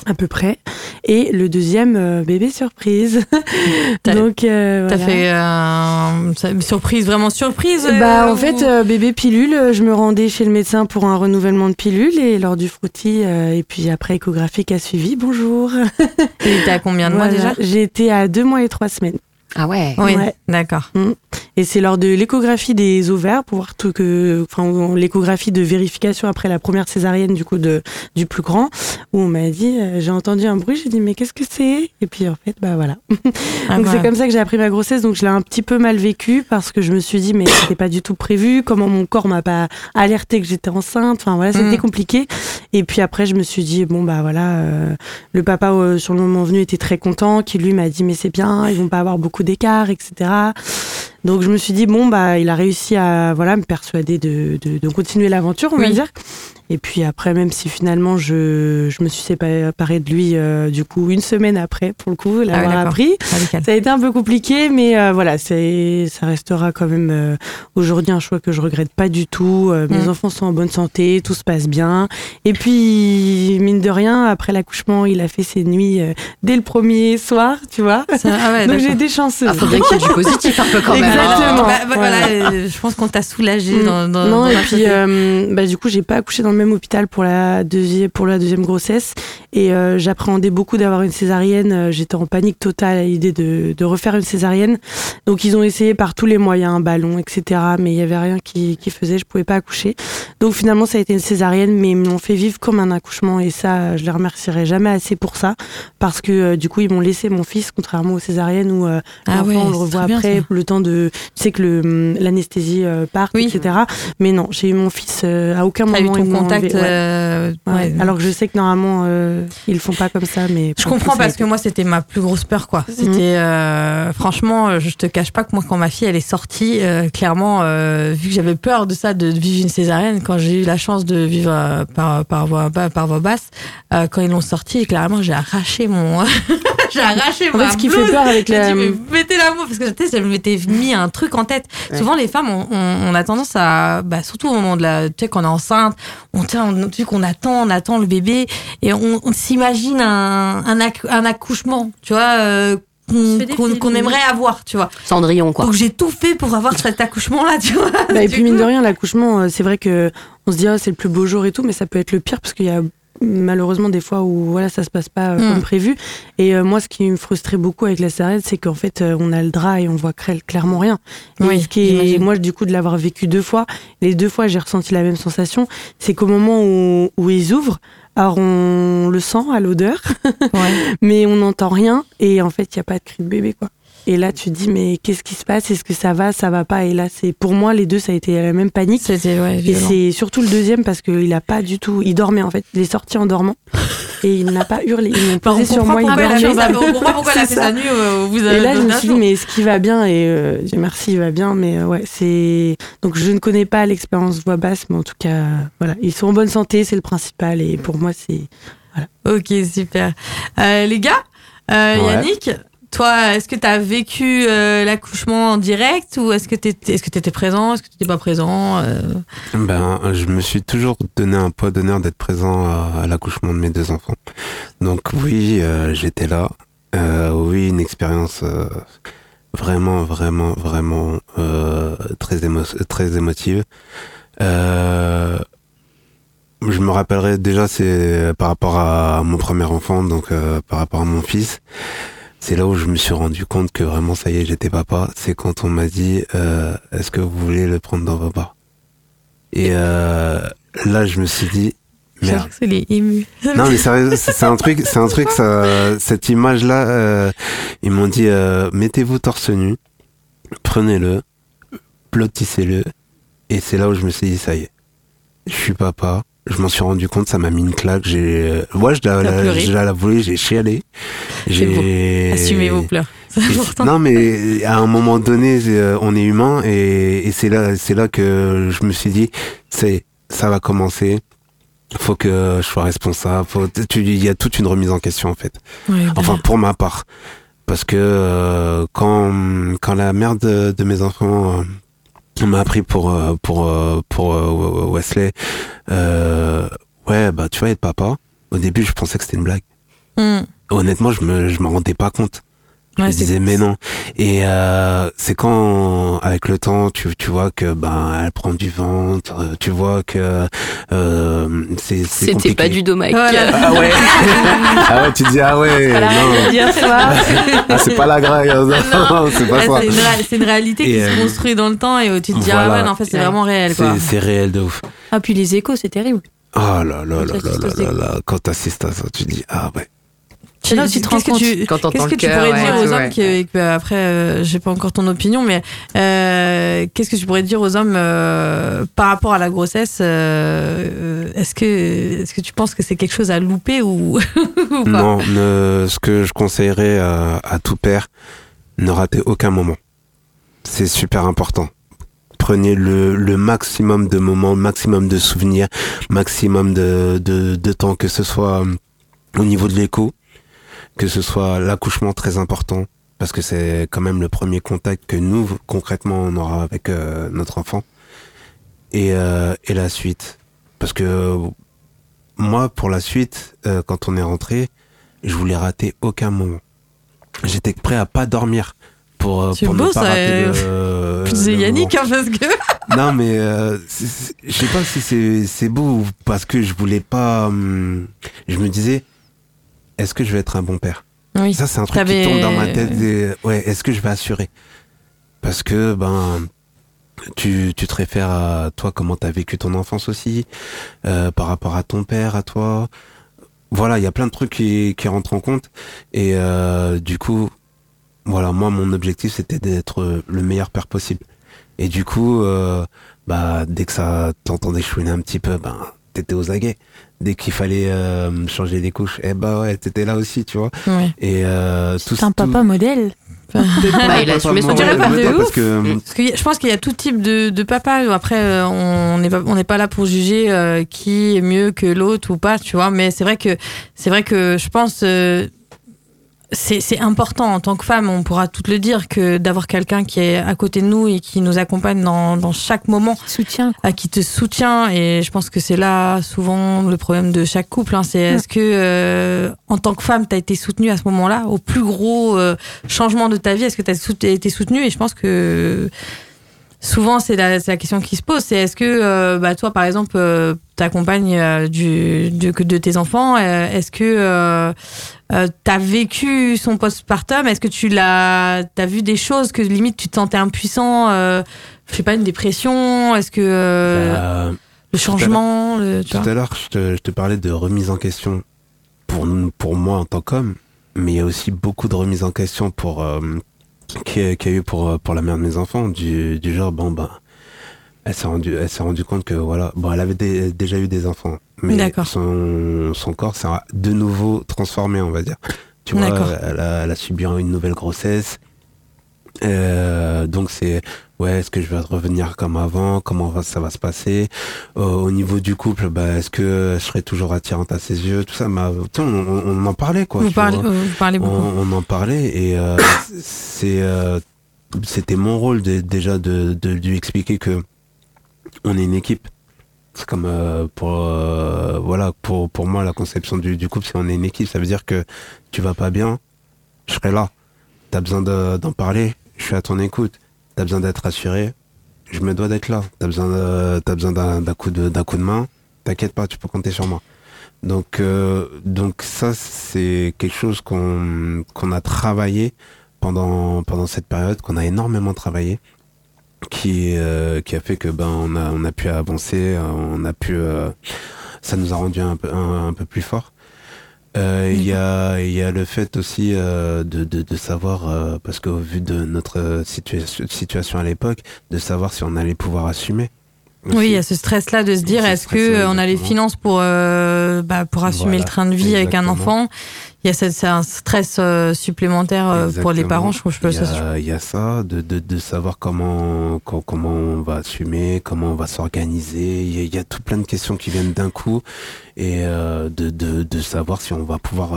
à peu près. Et le deuxième, euh, bébé surprise. T'as- donc, euh, T'as voilà. fait euh, surprise, vraiment surprise Bah, euh, en fait, ou- bébé pilule, je me rendais chez le médecin pour un renouvellement de pilule et lors du frottis, et puis après échographique a suivi. Bonjour. Il était à combien de mois déjà? J'ai été à deux mois et trois semaines. Ah ouais. Oui, Ouais. d'accord. Et c'est lors de l'échographie des ovaires pour voir tout que, enfin, l'échographie de vérification après la première césarienne du coup de du plus grand, où on m'a dit, euh, j'ai entendu un bruit, j'ai dit mais qu'est-ce que c'est? Et puis en fait, bah voilà. Ah, donc c'est comme ça que j'ai appris ma grossesse. Donc je l'ai un petit peu mal vécu parce que je me suis dit mais c'était pas du tout prévu. Comment mon corps m'a pas alerté que j'étais enceinte. Enfin voilà, c'était Mm. compliqué. Et puis après je me suis dit bon bah voilà, euh, le papa euh, sur le moment venu était très content, qui lui m'a dit mais c'est bien, ils vont pas avoir beaucoup d'écart, etc. Donc je me suis dit bon bah il a réussi à voilà me persuader de, de, de continuer l'aventure on va dire. Et puis après même si finalement je, je me suis séparée de lui euh, du coup une semaine après pour le coup l'avoir d'accord. appris. Radical. Ça a été un peu compliqué, mais euh, voilà, c'est, ça restera quand même euh, aujourd'hui un choix que je regrette pas du tout. Mes Mm. enfants sont en bonne santé, tout se passe bien. Et puis, mine de rien, après l'accouchement, il a fait ses nuits dès le premier soir, tu vois. Ça- ah ouais, Donc j'ai été chanceuse. Ah, bien qu'il y ait du positif un peu quand même. hein. Exactement. Bah, bah, voilà, Voilà. je pense qu'on t'a soulagé Mm. dans, dans, non, dans et puis bah, du coup, j'ai pas accouché dans le même hôpital pour la deuxième, pour la deuxième grossesse. Et euh, j'appréhendais beaucoup d'avoir une césarienne. Euh, J'étais en panique totale à l'idée de, de refaire une césarienne. Donc ils ont essayé par tous les moyens, un ballon, etc. Mais il y avait rien qui, qui faisait. Je pouvais pas accoucher. Donc finalement, ça a été une césarienne, mais ils me l'ont fait vivre comme un accouchement. Et ça, je les remercierai jamais assez pour ça, parce que euh, du coup, ils m'ont laissé mon fils, contrairement aux césariennes où euh, Ah l'enfant, ouais, on le revoit bien, après, le temps de, tu sais que hum, l'anesthésie part, Oui. etc. Mais non, j'ai eu mon fils à aucun moment. ils contact. euh, Ouais. ouais. Alors que je sais que normalement euh, ils font pas comme ça, mais Je comprends parce que moi c'était ma plus grosse peur quoi. Mhm. C'était euh, franchement, euh, je te cache pas que moi quand ma fille elle est sortie, euh, clairement euh, vu que j'avais peur de ça de vivre une césarienne, quand j'ai eu la chance de vivre euh, par par voie ba- par voie basse, euh, quand ils l'ont sortie, clairement j'ai arraché mon j'ai arraché En ma fait, ce qui blouse. fait peur avec la dit, mettez la mot parce que tu sais, je m'étais mis un truc en tête. Ouais. Souvent, les femmes, on, on- on a tendance à, bah, surtout au moment de la, tu sais, qu'on est enceinte, on tient, on, tu sais, qu'on attend, on attend le bébé et on, on s'imagine un, un, acc- un accouchement, tu vois, euh, On qu'on aimerait avoir, tu vois. Cendrillon, quoi. Donc j'ai tout fait pour avoir cet accouchement-là, tu vois. Bah, et puis mine de rien, l'accouchement, euh, c'est vrai que on se dit ah, c'est le plus beau jour et tout, mais ça peut être le pire parce qu'il y a malheureusement des fois où voilà ça se passe pas euh, Mm. comme prévu. Et euh, moi, ce qui me frustrait beaucoup avec la césarienne, c'est qu'en fait euh, on a le drap et on voit cla- clairement rien. Et Oui, ce qui est- moi du coup de l'avoir vécu deux fois, les deux fois j'ai ressenti la même sensation, c'est qu'au moment où, où ils ouvrent, alors on le sent à l'odeur, Ouais. mais on n'entend rien et en fait il y a pas de cri de bébé quoi. Et là tu te dis mais qu'est-ce qui se passe? Est-ce que ça va? Ça va pas? Et là c'est pour moi les deux ça a été la même panique. C'était, ouais, Et c'est surtout le deuxième parce qu'il a pas du tout. Il dormait en fait. Il est sorti en dormant et il n'a pas hurlé. Ils m'ont Bah, on posé sur moi. Il dormait. on comprend pourquoi elle a C'est fait ça. sa nuit, euh, vous Et avez là, je me suis dit, mais est-ce qu'il va bien? Et euh, Dieu merci, il va bien. Mais euh, ouais, c'est. Donc, je ne connais pas l'expérience voix basse, mais en tout cas, voilà. Ils sont en bonne santé, c'est le principal. Et pour moi, c'est. Ok, super. Euh, les gars, euh, Ouais. Yannick, toi, est-ce que tu as vécu euh, l'accouchement en direct ou est-ce que tu que étais présent Est-ce que tu n'étais pas présent euh, Ben, je me suis toujours donné un poids d'honneur d'être présent à, l'accouchement de mes deux enfants. Donc oui, euh, j'étais là. Oui, une expérience vraiment, vraiment, vraiment très, émo- très émotive. Je me rappellerai déjà, c'est par rapport à mon premier enfant, donc par rapport à mon fils. C'est là où je me suis rendu compte que vraiment, ça y est, j'étais papa. C'est quand on m'a dit, euh, est-ce que vous voulez le prendre dans vos bras? Et euh, là, je me suis dit, merde. Ému. Non mais sérieux, c'est c'est un truc, c'est un truc, ça, cette image-là, euh, ils m'ont dit, euh, mettez-vous torse nu, prenez-le, blottissez-le, et c'est là où je me suis dit, ça y est, je suis papa. Je m'en suis rendu compte, ça m'a mis une claque. J'ai, euh, ouais, je l'ai- T'as pleuré. je l'ai avoué, j'ai chialé. J'ai Assumez vos pleurs. Non, mais à un moment donné, euh, on est humain et, et c'est là, c'est là que je me suis dit, c'est, ça va commencer. Faut que je sois responsable. Il y a toute une remise en question en fait. Ouais, Enfin, bah, pour ma part, parce que euh, quand quand la mère de, de mes enfants euh, m'a appris pour euh, pour euh, pour euh, Wesley, euh, ouais, bah tu vas être papa. Au début, je pensais que c'était une blague. hum, Honnêtement, je me je m'en rendais pas compte. Je Ouais, me c'est- disais mais non. Et euh, c'est quand avec le temps tu, tu vois que ben elle prend du ventre, euh, tu vois que euh, c'est C'était pas du domac. Voilà. Ah ouais. ah ouais, tu dis ah ouais, non. Ça. Ah, c'est pas la graille. hein. C'est pas Ouais, ça. c'est une, réalité qui se construit dans le temps et tu te dis, voilà. ah ouais, non, en fait, c'est Ouais. vraiment réel, quoi. C'est réel de ouf. Ah, puis les échos, c'est terrible. Oh là là là là là là là. Quand t'assistes à ça, tu dis ah ouais. Là où tu te rends Qu'est-ce que compte. tu- Quand Qu'est-ce que tu pourrais ouais, dire aux hommes ouais. qui, que, après, euh, j'ai pas encore ton opinion, mais euh, qu'est-ce que tu pourrais dire aux hommes euh, par rapport à la grossesse euh, Est-ce que, est-ce que tu penses que c'est quelque chose à louper ou, ou pas? Non, ne- ce que je conseillerais à, à tout père, ne ratez aucun moment. C'est super important. Prenez le, le maximum de moments, maximum de souvenirs, maximum de, de, de temps, que ce soit euh, au niveau de l'écho, que ce soit l'accouchement très important, parce que c'est quand même le premier contact que nous, concrètement, on aura avec euh, notre enfant. Et, euh, et la suite. Parce que moi, pour la suite, euh, quand on est rentré, je voulais rater aucun moment. J'étais prêt à pas dormir pour, euh, pour beau, ne pas ça, rater euh, le, le Yannick, hein, parce que. Non, mais euh, je sais pas si c'est c'est beau parce que je voulais pas. hum, je me disais, est-ce que je vais être un bon père? Oui. Ça, c'est un truc qui tombe dans ma tête. ouais, est-ce que je vais assurer? Parce que ben, tu, tu te réfères à toi, comment t'as vécu ton enfance aussi, euh, par rapport à ton père, à toi. Voilà, il y a plein de trucs qui, qui rentrent en compte. Et euh, du coup, voilà, moi, mon objectif, c'était d'être le meilleur père possible. Et du coup, euh, bah, dès que ça t'entendait chouiner un petit peu, ben, t'étais aux aguets. Dès qu'il fallait euh, changer les couches, eh bah ouais, t'étais là aussi, tu vois. Ouais. Et euh, tout C'est un tout- papa modèle. Bah, il a assumé son parce que Parce que y a- je pense qu'il y a tout type de, de papa. Après, euh, on n'est pas, on n'est pas là pour juger euh, qui est mieux que l'autre ou pas, tu vois. Mais c'est vrai que, c'est vrai que je pense, euh, c'est, important en tant que femme, on pourra tout le dire, que d'avoir quelqu'un qui est à côté de nous et qui nous accompagne dans, dans chaque moment, Soutien. à qui te soutient. Et je pense que c'est là souvent le problème de chaque couple. hein. c'est est-ce que, euh, en tant que femme, tu as été soutenue à ce moment-là, au plus gros euh, changement de ta vie, est-ce que tu as été soutenue? Et je pense que souvent, c'est la, question qui se pose. C'est est-ce que, euh, bah, toi, par exemple, euh, t'accompagnes euh, du, de, tes enfants euh, Est-ce que euh, t'as vécu son postpartum Est-ce que tu l'as, t'as vu des choses que limite tu te sentais impuissant Je sais pas, une dépression Est-ce que bah, le changement le, tu tout à l'heure, je te, je te parlais de remise en question pour pour moi en tant qu'homme, mais il y a aussi beaucoup de remise en question pour qu'il y, a- qu'il y a eu pour euh, pour la mère de mes enfants du, du genre bon ben elle s'est rendue compte que voilà bon elle avait dé- déjà eu des enfants mais son son corps s'est de nouveau transformé on va dire tu vois D'accord. elle a, elle a subi une nouvelle grossesse Euh, donc c'est ouais est-ce que je vais revenir comme avant? Comment ça va se passer? Euh, au niveau du couple bah est-ce que je serai toujours attirante à ses yeux? Tout ça bah, on, en parlait quoi vous, parlez, euh, vous parlez beaucoup. on, on en parlait et euh, c'est euh, c'était mon rôle de- déjà de, de lui expliquer que on est une équipe. C'est comme euh, pour euh, voilà pour pour moi la conception du, du couple c'est on est une équipe. Ça veut dire que tu vas pas bien je serai là. T'as besoin de- d'en parler je suis à ton écoute t'as besoin d'être rassuré. Je me dois d'être là. T'as besoin t'as besoin d'un d'un coup de d'un coup de main. T'inquiète pas tu peux compter sur moi. Donc euh, donc ça c'est quelque chose qu'on qu'on a travaillé pendant pendant cette période qu'on a énormément travaillé qui euh, qui a fait que ben on a on a pu avancer euh, on a pu euh, ça nous a rendu un peu un, un peu plus fort Euh, il y a il y a le fait aussi euh, de, de de savoir euh, parce qu'au vu de notre situation situation à l'époque de savoir si on allait pouvoir assumer aussi. Oui, il y a ce stress-là de se dire Ce est-ce que stress-là, euh, on a les finances pour euh, bah, pour assumer Voilà, le train de vie avec un enfant. Il y a ce- c'est un stress euh, supplémentaire euh, pour les parents. Je trouve je peux il y, ça. a, il y a ça, de, de, de savoir comment, co- comment on va assumer, comment on va s'organiser. Il y, a, il y a tout plein de questions qui viennent d'un coup et de, de, de savoir si on va pouvoir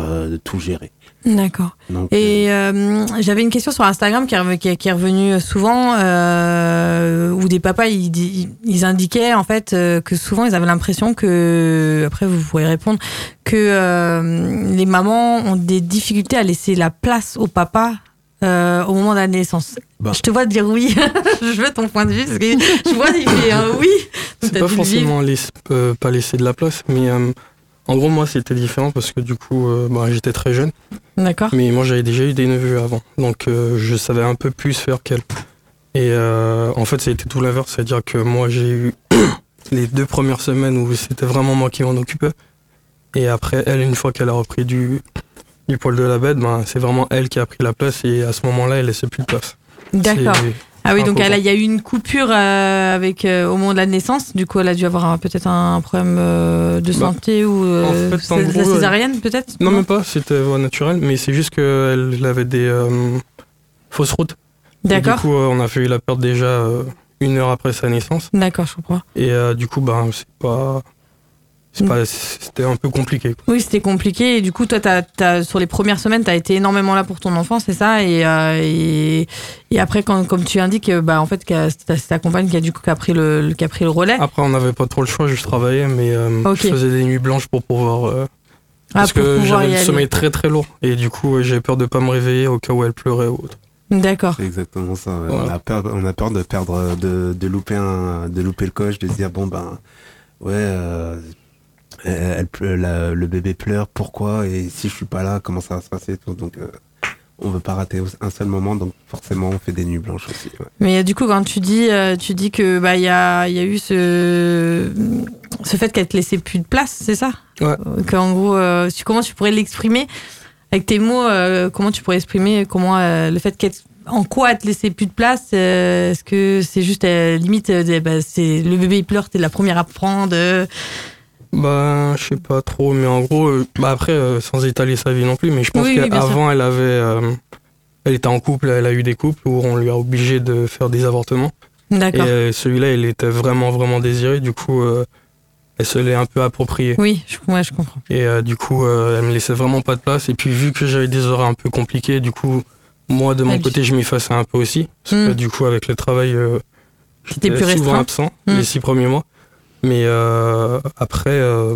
tout gérer. D'accord. Et euh, j'avais une question sur Instagram qui est, revenue- qui est- revenue souvent, euh, où des papas ils, di- ils indiquaient en fait euh, que souvent ils avaient l'impression que, après vous pourrez répondre, que euh, les mamans ont des difficultés à laisser la place au papa au moment de la naissance Bah. Je te vois dire oui. je veux ton point de vue parce que je vois il fait un oui. C'est pas forcément laisser- euh, pas laisser de la place, mais euh, en gros, moi, c'était différent parce que du coup, euh, bah, j'étais très jeune. D'accord. Mais moi, j'avais déjà eu des neveux avant. Donc, euh, je savais un peu plus faire qu'elle. Et euh, en fait, ça a été tout l'inverse. C'est-à-dire que moi, j'ai eu les deux premières semaines où c'était vraiment moi qui m'en occupais. Et après, elle, une fois qu'elle a repris du, du poil de la bête, ben, c'est vraiment elle qui a pris la place. Et à ce moment-là, elle laissait plus de place. D'accord. Ah oui, donc elle il y a eu une coupure euh, avec euh, au moment de la naissance. Du coup, elle a dû avoir peut-être un problème euh, de Bah, santé ou en fait, en la césarienne peut-être? Non, même pas, c'était voie naturelle, mais c'est juste qu'elle avait des fausses routes. D'accord. Du coup, on a fait la perte déjà une heure après sa naissance. D'accord, je comprends. Et du coup, ben, c'est pas- C'était un peu compliqué. Oui, c'était compliqué. Et du coup, toi, t'as- t'as- sur les premières semaines, tu as été énormément là pour ton enfant, c'est ça? Et, euh, et, et après, quand, comme tu indiques, euh, bah, en fait, c'est ta, compagne qui a, du coup, qui a, pris, le, qui a pris le relais. Après, on n'avait pas trop le choix, je travaillais, mais euh, Ok. je faisais des nuits blanches pour pouvoir. euh, Ah, parce pour que j'avais le sommeil très très lourd. Et du coup, j'avais peur de pas me réveiller au cas où elle pleurait ou autre. D'accord. C'est exactement ça. ouais. Voilà. On, a peur, on a peur de perdre, de, de, louper un, de louper le coche, de se dire bon ben ouais, euh, elle, elle la- le bébé pleure, pourquoi Et si je suis pas là, comment ça va se passer et tout. Donc euh, on veut pas rater un seul moment, donc forcément on fait des nuits blanches aussi. ouais. Mais euh, du coup, quand tu dis, euh, tu dis que bah il y a, il y a eu ce, ce fait qu'elle te laissait plus de place, c'est ça? Ouais. Euh, Qu'en gros, euh, tu, comment tu pourrais l'exprimer? Avec tes mots euh, Comment tu pourrais exprimer comment euh, le fait qu'elle en quoi elle te laissait plus de place? Euh, Est-ce que c'est juste euh, limite, euh, bah, c'est le bébé il pleure, t'es la première à prendre euh, Bah, je sais pas trop, mais en gros, euh, bah après, euh, sans étaler sa vie non plus, mais je pense Oui, oui, qu'avant, elle avait. euh, elle était en couple, elle a eu des couples où on lui a obligé de faire des avortements. Et D'accord. euh, celui-là, il était vraiment, vraiment désiré. Du coup, elle se l'est un peu approprié. Oui, je, ouais, je comprends. Et du coup, elle me laissait vraiment pas de place. Et puis, vu que j'avais des horaires un peu compliqués, du coup, moi, de mon côté, je m'effaçais un peu aussi. Parce que Mm. du coup, avec le travail, j'étais plus souvent restreint. absent Mm. les six premiers mois. Mais euh, après, euh,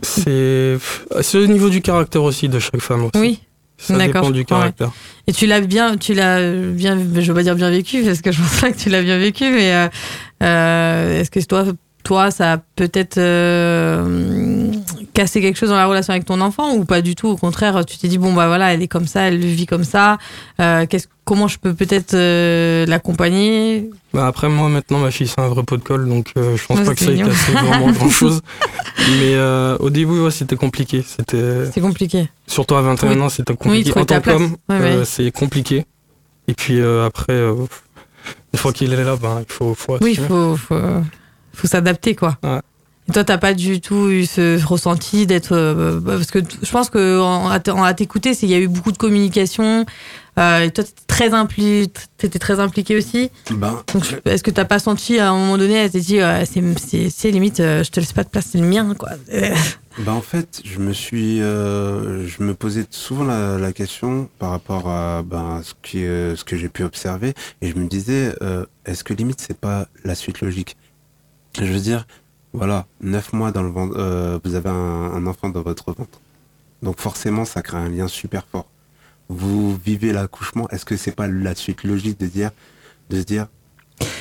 c'est c'est au niveau du caractère aussi de chaque femme. Aussi. Oui. Ça dépend du ouais. caractère. Et tu l'as bien, tu l'as bien, je veux pas dire bien vécu parce que je pense pas que tu l'as bien vécu, mais euh, euh, est-ce que toi, toi, ça a peut-être cassé quelque chose dans la relation avec ton enfant ou pas du tout? Au contraire, tu t'es dit bon bah voilà, elle est comme ça, elle vit comme ça. Euh, comment je peux peut-être euh, l'accompagner? Bah, après, moi, maintenant, ma fille, c'est un vrai pot de colle, donc euh, je pense pas que ça ait cassé vraiment grand-chose. Mais au début, ouais, c'était compliqué. C'était C'est compliqué. Surtout à 21 Oui. ans, c'était compliqué. trouver en tant ta place. qu'homme, Ouais, ouais. c'est compliqué. Et puis après, une fois qu'il est là, ben, il faut, faut Oui, il faut, faut, faut s'adapter, quoi. Et toi, t'as pas du tout eu ce ressenti d'être. euh, bah, parce que je pense que en- à t'écouter, c'est qu'il y a eu beaucoup de communication. Euh, et toi, t'étais très, impli t'étais très impliqué aussi. Ben, est-ce que t'as pas senti à un moment donné, elle s'est dit, euh, c'est- limite, euh, je te laisse pas de place, c'est le mien, quoi. Ben en fait, je me suis, je me posais souvent la, la question par rapport à ben, ce, qui, ce que j'ai pu observer, et je me disais, est-ce que limite c'est pas la suite logique? Je veux dire, voilà, neuf mois dans le ventre, euh, vous avez un, un enfant dans votre ventre, donc forcément ça crée un lien super fort. Vous vivez l'accouchement, est-ce que c'est pas la suite logique de dire, de se dire,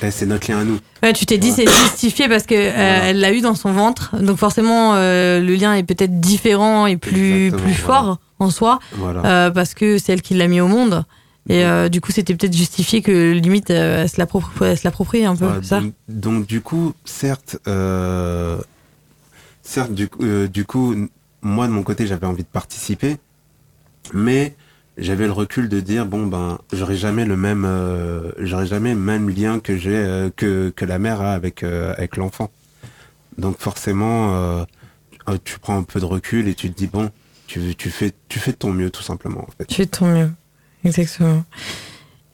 eh, c'est notre lien à nous? Ouais, tu t'es dit c'est justifié parce que euh, Voilà. elle l'a eu dans son ventre, donc forcément euh, le lien est peut-être différent et plus Exactement, plus voilà. fort en soi Voilà. euh, parce que c'est elle qui l'a mis au monde. Et euh, du coup, c'était peut-être justifié que limite euh, elle se l'approprie un peu, Ouais, c'est ça donc, donc, du coup, certes, euh, certes du, euh, du coup, moi de mon côté, j'avais envie de participer, mais j'avais le recul de dire bon ben, j'aurais jamais le même, j'aurais jamais le même lien que j'ai que que la mère a avec avec l'enfant. Donc forcément, tu prends un peu de recul et tu te dis bon, tu tu fais tu fais de ton mieux tout simplement en fait. Tu fais de ton mieux, exactement.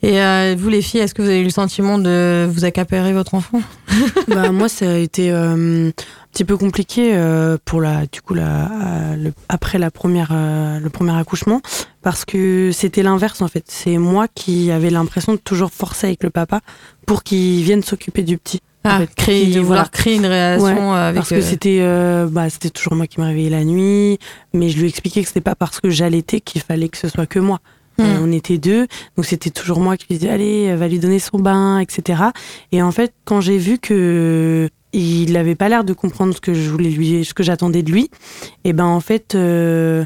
Et euh, vous les filles, est-ce que vous avez eu le sentiment de vous accaparer votre enfant? Bah, moi, ça a été euh, un petit peu compliqué euh, pour la, du coup, la, le- après la première, le premier accouchement, parce que c'était l'inverse en fait. C'est moi qui avais l'impression de toujours forcer avec le papa pour qu'il vienne s'occuper du petit. Ah, fait, créer, qui- de vouloir voilà. créer une relation euh, avec. Parce que euh, c'était, euh, bah, c'était toujours moi qui me réveillais la nuit, mais je lui expliquais que c'était pas parce que j'allaitais qu'il fallait que ce soit que moi. Euh, Mm. on était deux, donc c'était toujours moi qui lui disais allez, va lui donner son bain, etc. Et en fait, quand j'ai vu que il n'avait pas l'air de comprendre ce que je voulais lui, ce que j'attendais de lui, et ben en fait. euh,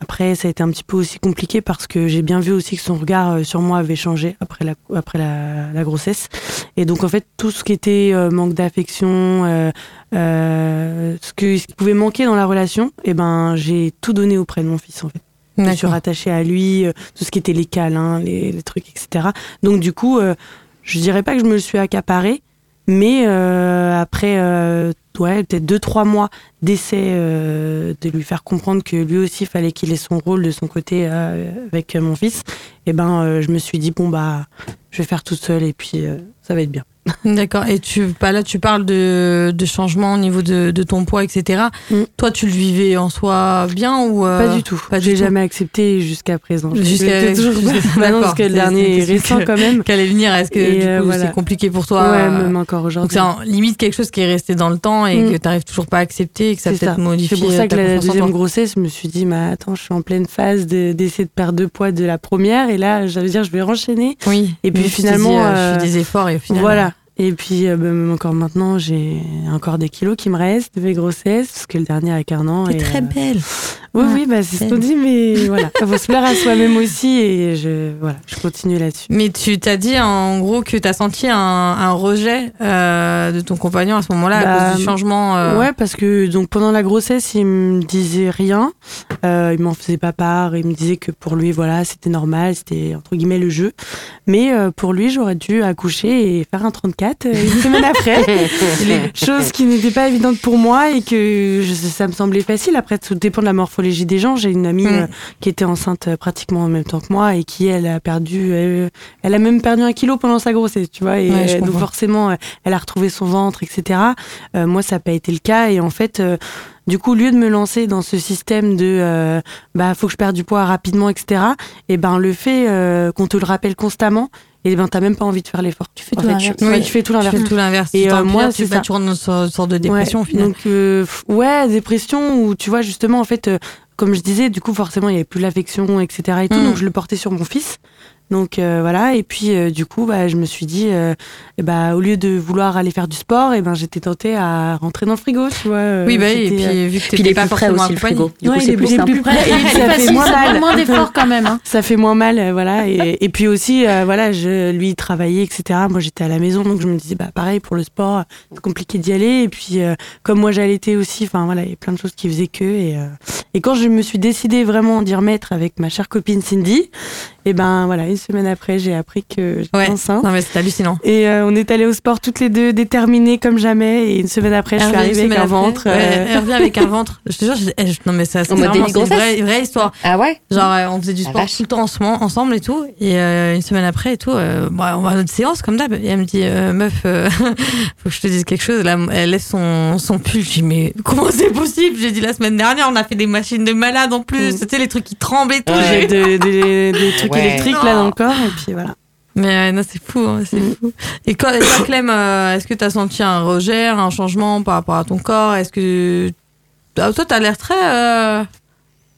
après, ça a été un petit peu aussi compliqué parce que j'ai bien vu aussi que son regard euh, sur moi avait changé après la, après la, grossesse. Et donc, en fait, tout ce qui était euh, manque d'affection, euh, euh, ce, que, ce qui pouvait manquer dans la relation, et ben, j'ai tout donné auprès de mon fils, en fait. Je suis rattachée à lui, euh, tout ce qui était les câlins, les, les trucs, etc. Donc, du coup, euh, je dirais pas que je me le suis accaparé, mais euh, après, euh, ouais, peut-être deux, trois mois d'essai euh, de lui faire comprendre que lui aussi, fallait qu'il ait son rôle de son côté euh, avec mon fils, et ben, euh, je me suis dit, bon, bah, je vais faire toute seule et puis euh, ça va être bien. D'accord. Et tu, bah là, tu parles de, de changement au niveau de, de ton poids, etc. Mm. Toi, tu le vivais en soi bien ou euh, pas du tout. pas J'ai jamais accepté jusqu'à présent. Jusqu'à- toujours jusqu'à- Bah non, parce que le C'est- dernier c'est est récent quand même. Qu'allait venir Est-ce que Et, du euh, coup, voilà. c'est compliqué pour toi ouais, euh, même encore Donc aujourd'hui. c'est en limite quelque chose qui est resté dans le temps et Mm. que tu n'arrives toujours pas à accepter et que ça C'est peut-être ça. modifie C'est pour ça ta que la deuxième grossesse, je me suis dit, mais attends, je suis en pleine phase de- d'essayer de perdre de poids de la première, et là, j'allais dire, je vais enchaîner. Oui. Et puis Donc, finalement, euh, euh, je fais des efforts et. Voilà. Et puis, euh, bah, même encore maintenant, j'ai encore des kilos qui me restent de mes grossesses, parce que le dernier a qu'un an. T'es très euh, belle. Oui, oui, bah, c'est ce qu'on dit, mais voilà. Il faut se plaire à soi-même aussi, et je, voilà, je continue là-dessus. Mais tu t'as dit en gros que tu as senti un, un rejet euh, de ton compagnon à ce moment-là à Bah, cause du changement. euh, Ouais, parce que donc pendant la grossesse, il me disait rien, euh, il m'en faisait pas part, il me disait que pour lui, voilà, c'était normal, c'était entre guillemets le jeu. Mais euh, pour lui, j'aurais dû accoucher et faire un 34 euh, une semaine après, chose qui n'était pas évidente pour moi et que je- ça me semblait facile. Après, tout dépend de la morphologie des gens. J'ai une amie Mm. euh, qui était enceinte euh, pratiquement en même temps que moi et qui, elle, a perdu, euh, elle a même perdu un kilo pendant sa grossesse, tu vois. Et Ouais, donc forcément, elle a retrouvé son ventre, etc. Euh, moi, ça n'a pas été le cas. Et en fait, euh, du coup, au lieu de me lancer dans ce système de euh, bah faut que je perde du poids rapidement, etc. Et ben le fait qu'on te le rappelle constamment, et ben t'as même pas envie de faire l'effort. Tu fais tout l'inverse. tu, Oui. tu fais tout Tu l'inverse. fais tout l'inverse. Et, Tu euh, moi, tu c'est ça. toujours dans une sorte de dépression Ouais, au final. Donc euh, ouais, dépression où tu vois justement en fait, euh, comme je disais, du coup forcément il y avait plus l'affection, etc. Et tout, Mm. donc je le portais sur mon fils. Donc euh, voilà, et puis euh, du coup, bah, je me suis dit, euh, eh bah, au lieu de vouloir aller faire du sport, et ben j'étais tentée à rentrer dans le frigo, tu vois. euh, oui, bah, et puis vu que Puis il t'étais est pas forcément aussi le frigo. Du Ouais, coup, il c'est est plus il est simple. plus près, et C'est ça fait facile, moins ça d'efforts quand même. hein. ça fait moins mal, voilà. Et, et puis aussi, euh, voilà, je lui il travaillait, etc. Moi, j'étais à la maison, donc je me disais, bah pareil pour le sport, c'est compliqué d'y aller. Et puis, euh, comme moi j'allaitais aussi, enfin voilà, il y a plein de choses qui faisaient que. Et, euh, et quand je me suis décidée vraiment d'y remettre avec ma chère copine Cindy, et ben voilà, une semaine après, j'ai appris que j'étais Ouais. enceinte. Non, mais c'est hallucinant. Et euh, on est allés au sport toutes les deux, déterminées comme jamais. Et une semaine après, je Elle suis revient une arrivée avec un après. ventre. Ouais, euh, Elle revient avec un ventre. Je te jure, je- eh, je- non mais ça, c'est En vraiment une vraie, vraie histoire. Ah ouais? Genre, euh, on faisait du sport tout le temps ensemble, ensemble et tout. Et euh, une semaine après et tout, euh, bah, on va à notre séance comme d'hab. Et elle me dit, euh, meuf, euh, faut que je te dise quelque chose. Là, elle laisse son, son pull. Je dis, mais comment c'est possible? J'ai dit la semaine dernière, on a fait des machines de malade en plus. Mm. C'était les trucs qui tremblent et tout. Ouais. j'ai de- de- des trucs Ouais. électriques là dans corps. Et puis voilà. Mais euh, non, c'est fou, hein, c'est Mm. fou. Et toi, Clem, euh, est-ce que tu as senti un rejet, un changement par rapport à ton corps? Est-ce que. Ah, toi, t'as l'air très. euh,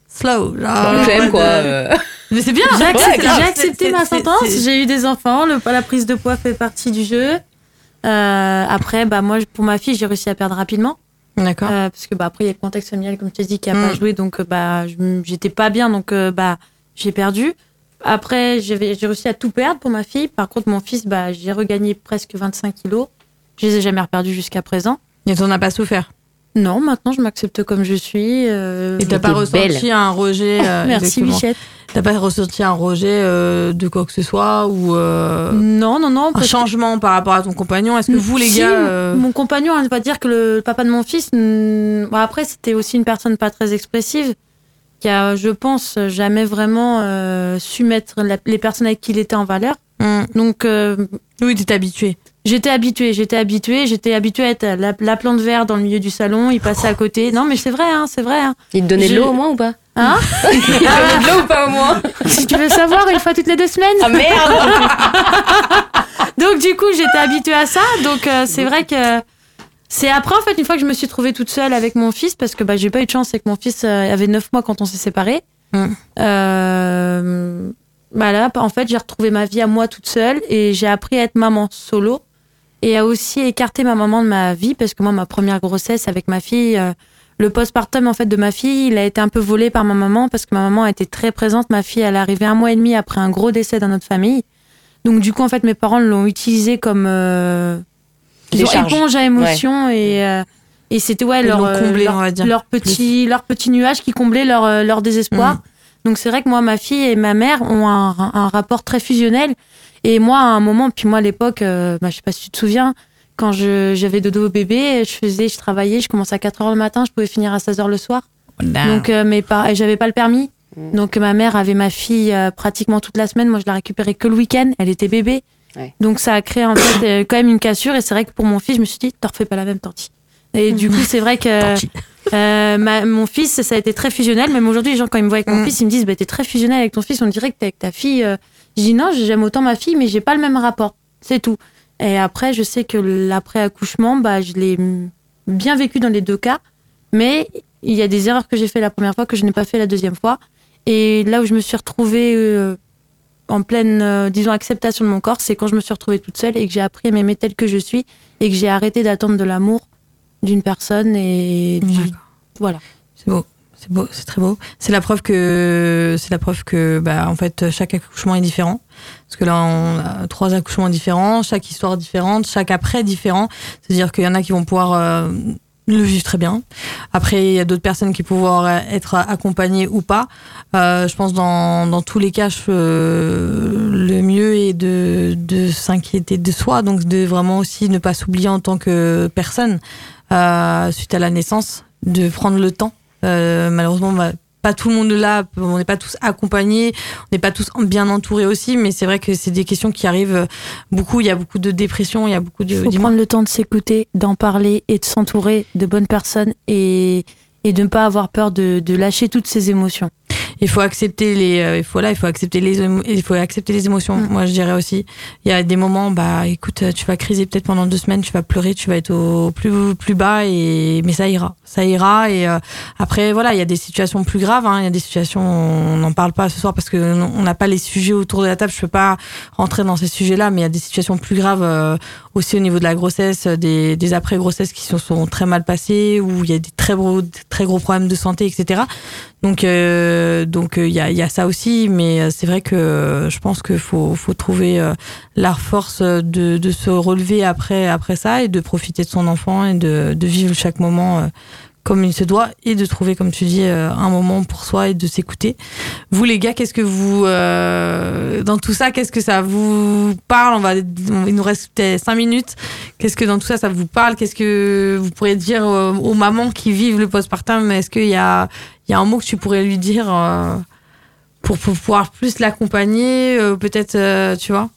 slow. genre, quoi. euh. Mais c'est bien J'ai accepté, ma sentence, j'ai eu des enfants, le, la prise de poids fait partie du jeu. Euh, après, bah, moi, pour ma fille, j'ai réussi à perdre rapidement. D'accord. Euh, parce que bah, après, il y a le contexte familial, comme tu as dit, qui a Mm. pas joué. Donc, bah, j'étais pas bien. Donc, bah, j'ai perdu. Après, j'ai j'ai réussi à tout perdre pour ma fille. Par contre, mon fils, bah, j'ai regagné presque 25 kilos. Je les ai jamais reperdus jusqu'à présent. Et t'en as pas souffert? Non, maintenant, je m'accepte comme je suis. euh, Et t'as pas t'es ressenti belle. un rejet. euh, Merci. Bichette. T'as pas ressenti un rejet euh, de quoi que ce soit ou euh, Non, non, non. un que- changement par rapport à ton compagnon? Est-ce que vous, les Si, gars. euh, Mon compagnon, on va dire que le papa de mon fils, hmm, bon, après, c'était aussi une personne pas très expressive, qui a, je pense, jamais vraiment euh, su mettre la- les personnes avec qui il était en valeur. hmm, Donc, euh, Oui, t'es habitué. j'étais habituée, j'étais habituée, j'étais habituée à être la, la plante verte dans le milieu du salon, il passait à côté. Non, mais c'est vrai, hein, c'est vrai. Hein. Il te donnait de l'eau au moins ou pas Hein Il te donnait de l'eau ou pas au moins si tu veux savoir, une fois toutes les deux semaines. Ah merde Donc du coup, j'étais habituée à ça. Donc euh, c'est vrai que c'est après en fait une fois que je me suis trouvée toute seule avec mon fils parce que bah j'ai pas eu de chance c'est que mon fils euh, avait 9 mois quand on s'est séparés. Mm. Euh, bah là, en fait, j'ai retrouvé ma vie à moi toute seule et j'ai appris à être maman solo et à aussi écarter ma maman de ma vie parce que moi, ma première grossesse avec ma fille, euh, le postpartum en fait de ma fille, il a été un peu volé par ma maman parce que ma maman été très présente. Ma fille, elle est arrivée un mois et demi après un gros décès dans notre famille. Donc du coup, en fait, mes parents l'ont utilisé comme euh, Des charges. éponge à émotion et euh, et c'était ouais Ils leur, l'ont euh, comblé, leur, petit leur petit nuage qui comblait leur euh, leur désespoir. Mm. Donc c'est vrai que moi, ma fille et ma mère ont un, un rapport très fusionnel. Et moi, à un moment, puis moi à l'époque, euh, bah, je sais pas si tu te souviens, quand je- j'avais dodo au bébé, je faisais, je travaillais, je commençais à 4 heures le matin, je pouvais finir à 16 heures le soir. Donc euh, mes par- et j'avais pas le permis. Mm. Donc ma mère avait ma fille euh, pratiquement toute la semaine. Moi, je la récupérais que le week-end. Elle était bébé. Ouais. Donc ça a créé en fait euh, quand même une cassure. Et c'est vrai que pour mon fils, je me suis dit, t'en refais pas la même tanti. Et du coup, c'est vrai que euh, ma- mon fils, ça a été très fusionnel. Même aujourd'hui, les gens, quand ils me voient avec mon Mm. fils, ils me disent, bah, t'es très fusionnel avec ton fils. On dirait que t'es avec ta fille. euh. Je dis non, j'aime autant ma fille, mais j'ai pas le même rapport. C'est tout. Et après, je sais que l'après-accouchement, bah, je l'ai bien vécu dans les deux cas. Mais il y a des erreurs que j'ai fait la première fois que je n'ai pas fait la deuxième fois. Et là où je me suis retrouvée euh, en pleine, euh, disons, acceptation de mon corps, c'est quand je me suis retrouvée toute seule et que j'ai appris à m'aimer telle que je suis et que j'ai arrêté d'attendre de l'amour d'une personne et du- voilà. C'est beau. C'est beau, c'est très beau. C'est la preuve que c'est la preuve que bah en fait chaque accouchement est différent. Parce que là on a trois accouchements différents, chaque histoire différente, chaque après différent. C'est-à-dire qu'il y en a qui vont pouvoir euh, le vivre très bien. Après il y a d'autres personnes qui vont pouvoir être accompagnées ou pas. Euh, je pense dans dans tous les cas euh, le mieux est de de s'inquiéter de soi, donc de vraiment aussi ne pas s'oublier en tant que personne euh, suite à la naissance, de prendre le temps euh, malheureusement, bah, pas tout le monde là, on n'est pas tous accompagnés, on n'est pas tous bien entourés aussi, mais c'est vrai que c'est des questions qui arrivent beaucoup. Il y a beaucoup de dépression, il y a beaucoup de. Il faut prendre le temps de s'écouter, d'en parler et de s'entourer de bonnes personnes et, et de ne pas avoir peur de, de lâcher toutes ses émotions. Il faut accepter les, euh, il faut là, il faut accepter les, il faut accepter les émotions. Mm. Moi, je dirais aussi, il y a des moments, bah, écoute, tu vas criser peut-être pendant deux semaines, tu vas pleurer, tu vas être au plus plus bas et mais ça ira, ça ira. Et euh, après, voilà, il y a des situations plus graves. hein. Il y a des situations, on n'en parle pas ce soir parce que on n'a pas les sujets autour de la table. Je peux pas rentrer dans ces sujets-là, mais il y a des situations plus graves euh, aussi au niveau de la grossesse, des, des après-grossesses qui se sont très mal passées, où il y a des très gros, très gros problèmes de santé, etc. Donc, euh, donc euh, il y, a, y a ça aussi, mais euh, c'est vrai que euh, je pense qu'il faut, faut trouver euh, la force de, de se relever après, après ça et de profiter de son enfant et de, de vivre chaque moment euh, comme il se doit et de trouver, comme tu dis, euh, un moment pour soi et de s'écouter. Vous les gars, qu'est-ce que vous, euh, dans tout ça, qu'est-ce que ça vous parle? On va, il nous reste peut-être cinq minutes. Qu'est-ce que dans tout ça, ça vous parle? Qu'est-ce que vous pourriez dire aux mamans qui vivent le postpartum? Est-ce qu'il y a, y a un mot que tu pourrais lui dire euh, pour, pouvoir plus l'accompagner Peut-être, tu vois?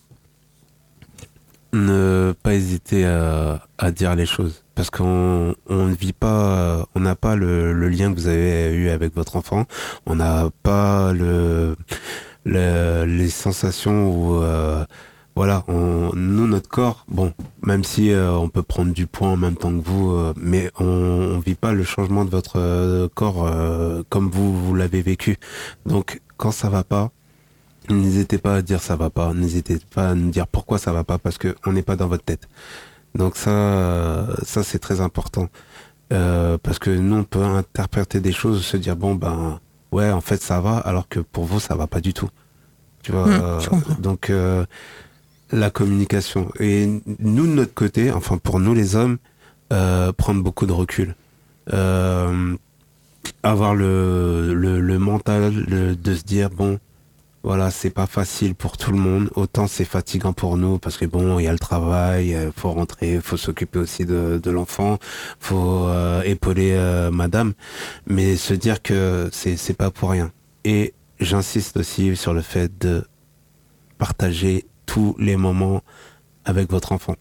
Ne pas hésiter à dire les choses parce qu'on on ne vit pas on n'a pas le, le lien que vous avez eu avec votre enfant. On n'a pas le, le- les sensations où euh, voilà on, nous notre corps bon même si euh, on peut prendre du poids en même temps que vous euh, mais on, on vit pas le changement de votre corps comme vous vous l'avez vécu. Donc quand ça va pas N'hésitez pas à dire ça va pas, n'hésitez pas à nous dire pourquoi ça va pas parce que on n'est pas dans votre tête. Donc ça, euh, ça c'est très important Euh, parce que nous on peut interpréter des choses, se dire bon ben ouais en fait ça va alors que pour vous ça va pas du tout. Tu vois. Mm, euh, donc euh, la communication et nous de notre côté, enfin pour nous les hommes, euh, prendre beaucoup de recul. Euh, avoir le, le, le mental le- de se dire bon voilà, c'est pas facile pour tout le monde. Autant c'est fatigant pour nous parce que bon, il y a le travail, il faut rentrer, faut s'occuper aussi de, de l'enfant, faut euh, épauler euh, madame, mais se dire que c'est c'est pas pour rien. Et j'insiste aussi sur le fait de partager tous les moments avec votre enfant.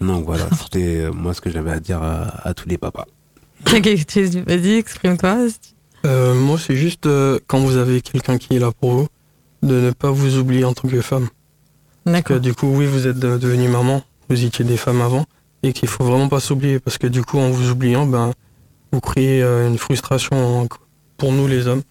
Donc voilà, c'était euh, moi ce que j'avais à dire à, à tous les papas. Vas-y, exprime-toi. Euh, moi, c'est juste euh, quand vous avez quelqu'un qui est là pour vous, de ne pas vous oublier en tant que femme. D'accord. du coup, oui, vous êtes de- devenue maman, vous étiez des femmes avant, et qu'il faut vraiment pas s'oublier, parce que du coup, en vous oubliant, ben, vous créez euh, une frustration pour nous les hommes.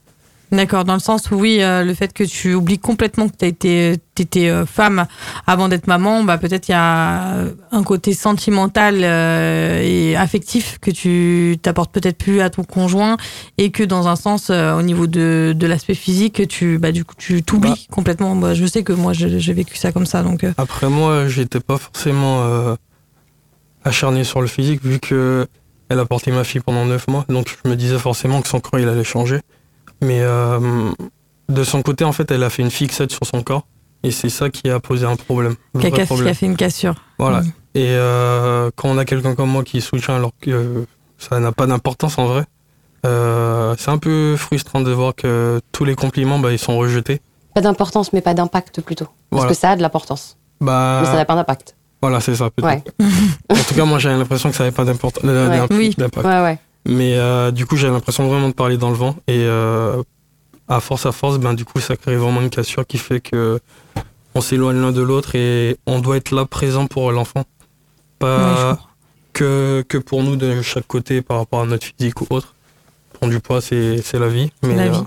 D'accord, dans le sens où oui, euh, le fait que tu oublies complètement que tu été, étais euh, femme avant d'être maman, bah peut-être il y a un côté sentimental euh, et affectif que tu t'apportes peut-être plus à ton conjoint et que dans un sens, au niveau de, de l'aspect physique, tu bah du coup tu t'oublies Bah. complètement. Bah, je sais que moi j'ai vécu ça comme ça, donc. Après moi, j'étais pas forcément acharné sur le physique vu que elle a porté ma fille pendant 9 mois, donc je me disais forcément que son corps il allait changer. Mais euh, de son côté, en fait, elle a fait une fixette sur son corps et c'est ça qui a posé un problème. vrai Quelqu'un qui a fait une cassure. Voilà. Et euh, quand on a quelqu'un comme moi qui soutient alors que ça n'a pas d'importance en vrai, euh, c'est un peu frustrant de voir que tous les compliments, bah, ils sont rejetés. Pas d'importance, mais pas d'impact plutôt. Parce Voilà. que ça a de l'importance. Bah, Mais ça n'a pas d'impact. Voilà, c'est ça. Ouais. En tout cas, moi, j'avais l'impression que ça n'avait pas d'importance. Ouais. Oui. d'impact. Ouais, ouais. Mais euh, du coup, j'avais l'impression vraiment de parler dans le vent. Et euh, à force à force, ben, du coup, ça crée vraiment une cassure qui fait que on s'éloigne l'un de l'autre et on doit être là présent pour l'enfant. Pas que, que pour nous de chaque côté par rapport à notre physique ou autre. Prendre du poids, c'est c'est la vie. Mais la euh, vie.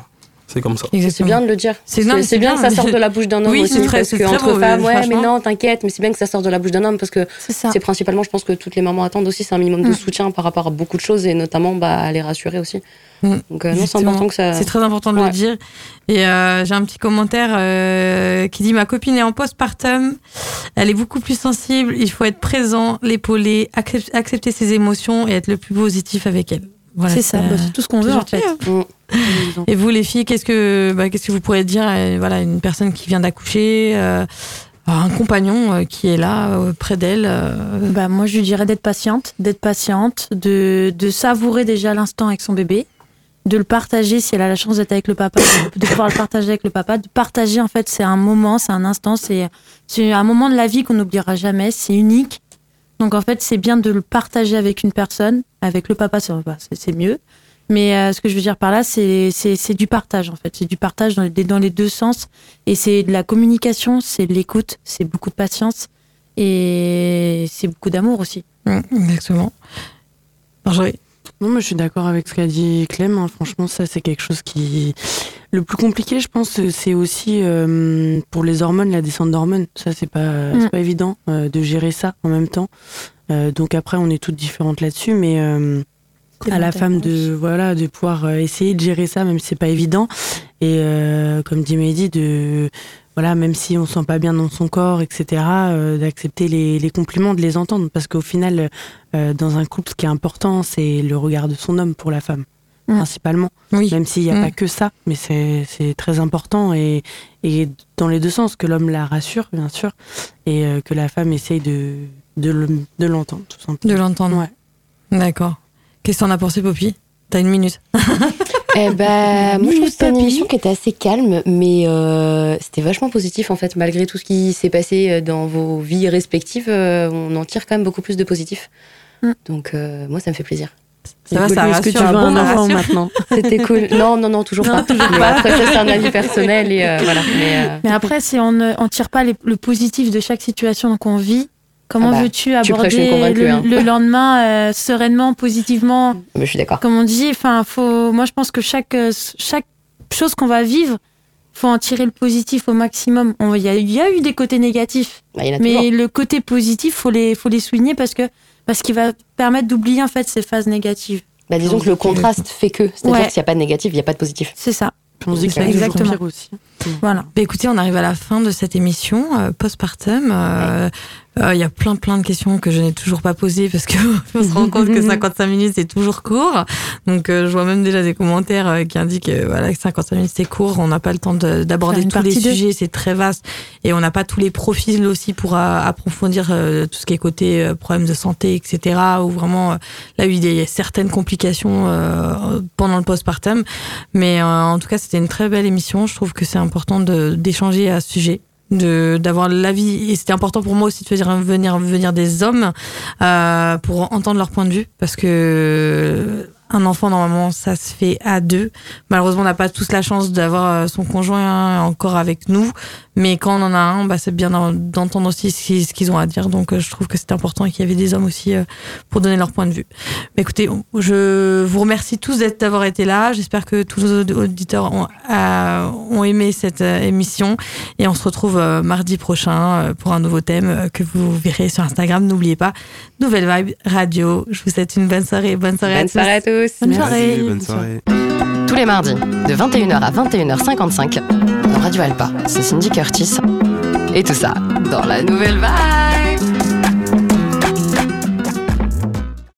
C'est comme ça. C'est bien de le dire. C'est- bien bien. que ça sorte de la bouche d'un homme Oui, aussi. c'est très- parce c'est que très entre beau, femmes, ouais, mais non, t'inquiète, mais c'est bien que ça sorte de la bouche d'un homme parce que C'est ça. c'est principalement, je pense que toutes les mamans attendent aussi, c'est un minimum de Mm. soutien par rapport à beaucoup de choses et notamment bah, à les rassurer aussi. Mm. Donc, euh, non, c'est important que ça. C'est très important de Ouais. le dire. Et euh, j'ai un petit commentaire euh, qui dit Ma copine est en postpartum, elle est beaucoup plus sensible, il faut être présent, l'épauler, accep- accepter ses émotions et être le plus positif avec elle. Voilà, c'est ça, bah, c'est tout ce qu'on veut en fait. Mm. Et vous, les filles, qu'est-ce que, bah, qu'est-ce que vous pourrez dire à voilà, une personne qui vient d'accoucher, euh, à un compagnon euh, qui est là, euh, près d'elle euh, Bah, moi, je lui dirais d'être patiente, d'être patiente, de, de savourer déjà l'instant avec son bébé, de le partager si elle a la chance d'être avec le papa, de, de pouvoir le partager avec le papa, de partager en fait, c'est un moment, c'est un instant, c'est c'est un moment de la vie qu'on n'oubliera jamais, c'est unique. Donc en fait, c'est bien de le partager avec une personne, avec le papa, c'est mieux. Mais euh, ce que je veux dire par là, c'est c'est- c'est du partage en fait, c'est du partage dans les, dans les deux sens, et c'est de la communication, c'est de l'écoute, c'est beaucoup de patience. Et c'est beaucoup d'amour aussi. Mm, Exactement. Marjorie? Non, mais je suis d'accord avec ce qu'a dit Clem. hein. Franchement, ça, c'est quelque chose qui. Le plus compliqué, je pense, c'est aussi euh, pour les hormones, la descente d'hormones. Ça, c'est pas, Mm. pas évident euh, de gérer ça en même temps. Euh, donc après, on est toutes différentes là-dessus, mais à la femme de voilà de pouvoir essayer de gérer ça, même si c'est pas évident. Et comme dit Mehdi, de voilà, même si on se sent pas bien dans son corps, etc., euh, d'accepter les, les compliments, de les entendre, parce qu'au final, euh, dans un couple, ce qui est important, c'est le regard de son homme pour la femme, Mm. principalement. Oui. Même s'il n'y a Mm. pas que ça, mais c'est c'est très important et, et dans les deux sens, que l'homme la rassure, bien sûr, et euh, que la femme essaye de, de le- de l'entendre, tout simplement. De l'entendre. Ouais. D'accord. Qu'est-ce que t'en as pensé, Poppy? T'as une minute. Eh ben, moi, je trouve que c'était une émission qui était assez calme, mais euh, c'était vachement positif en fait. Malgré tout ce qui s'est passé euh, dans vos vies respectives, euh, on en tire quand même beaucoup plus de positif. Mm. Donc, euh, moi, ça me fait plaisir. Ça va, ça Est-ce que tu rassure. veux Bon, un enfant maintenant C'était cool. Non, non, non, toujours pas. Mais Après, ça, c'est un avis personnel et euh, voilà. Mais, euh, Mais après, si on ne on tire pas les- le positif de chaque situation qu'on vit, comment Ah bah, veux-tu aborder le, hein. le lendemain euh, sereinement, positivement mais je suis d'accord. Comme on dit, enfin, faut. Moi, je pense que chaque chaque chose qu'on va vivre, faut en tirer le positif au maximum. On- Il y, a- il y a eu des côtés négatifs, Bah, mais toujours. le côté positif, faut les faut les souligner parce que parce qu'il va permettre d'oublier en fait ces phases négatives. Bah, disons que le contraste fait que. C'est-à-dire Ouais. que s'il n'y a pas de négatif, il n'y a pas de positif. C'est ça. On se dit que C'est ça exactement. pire aussi. Voilà. Bah, écoutez, on arrive à la fin de cette émission euh, postpartum. Euh, euh, Il y a plein plein de questions que je n'ai toujours pas posées parce que on se rend compte que 55 minutes c'est toujours court. Donc euh, je vois même déjà des commentaires euh, qui indiquent que voilà que 55 minutes c'est court. On n'a pas le temps de- d'aborder tous les sujets, c'est très vaste et on n'a pas tous les profils aussi pour euh, approfondir tout ce qui est côté problèmes de santé, etc. Ou vraiment là il y a certaines complications pendant le postpartum. Mais en tout cas, c'était une très belle émission. Je trouve que c'est important d'échanger à ce sujet de d'avoir l'avis. Et c'était important pour moi aussi de faire venir venir des hommes euh, pour entendre leur point de vue. Parce que un enfant, normalement, ça se fait à deux. Malheureusement, on n'a pas tous la chance d'avoir son conjoint encore avec nous. Mais quand on en a un, bah, c'est bien d'entendre aussi ce qu'ils ont à dire. Donc, je trouve que c'est important qu'il y avait des hommes aussi pour donner leur point de vue. Mais écoutez, je vous remercie tous d'avoir été là. J'espère que tous nos auditeurs ont, ont aimé cette émission. Et on se retrouve mardi prochain pour un nouveau thème que vous verrez sur Instagram. N'oubliez pas, Nouvelle Vibe Radio. Je vous souhaite une bonne soirée. Bonne soirée, bonne à, soirée tous. à tous. Bonne soirée. Bonne soirée. Tous les mardis, de 21h à 21h55, dans Radio Alpa, c'est Cindy Curtis. Et tout ça dans la Nouvelle Vibe.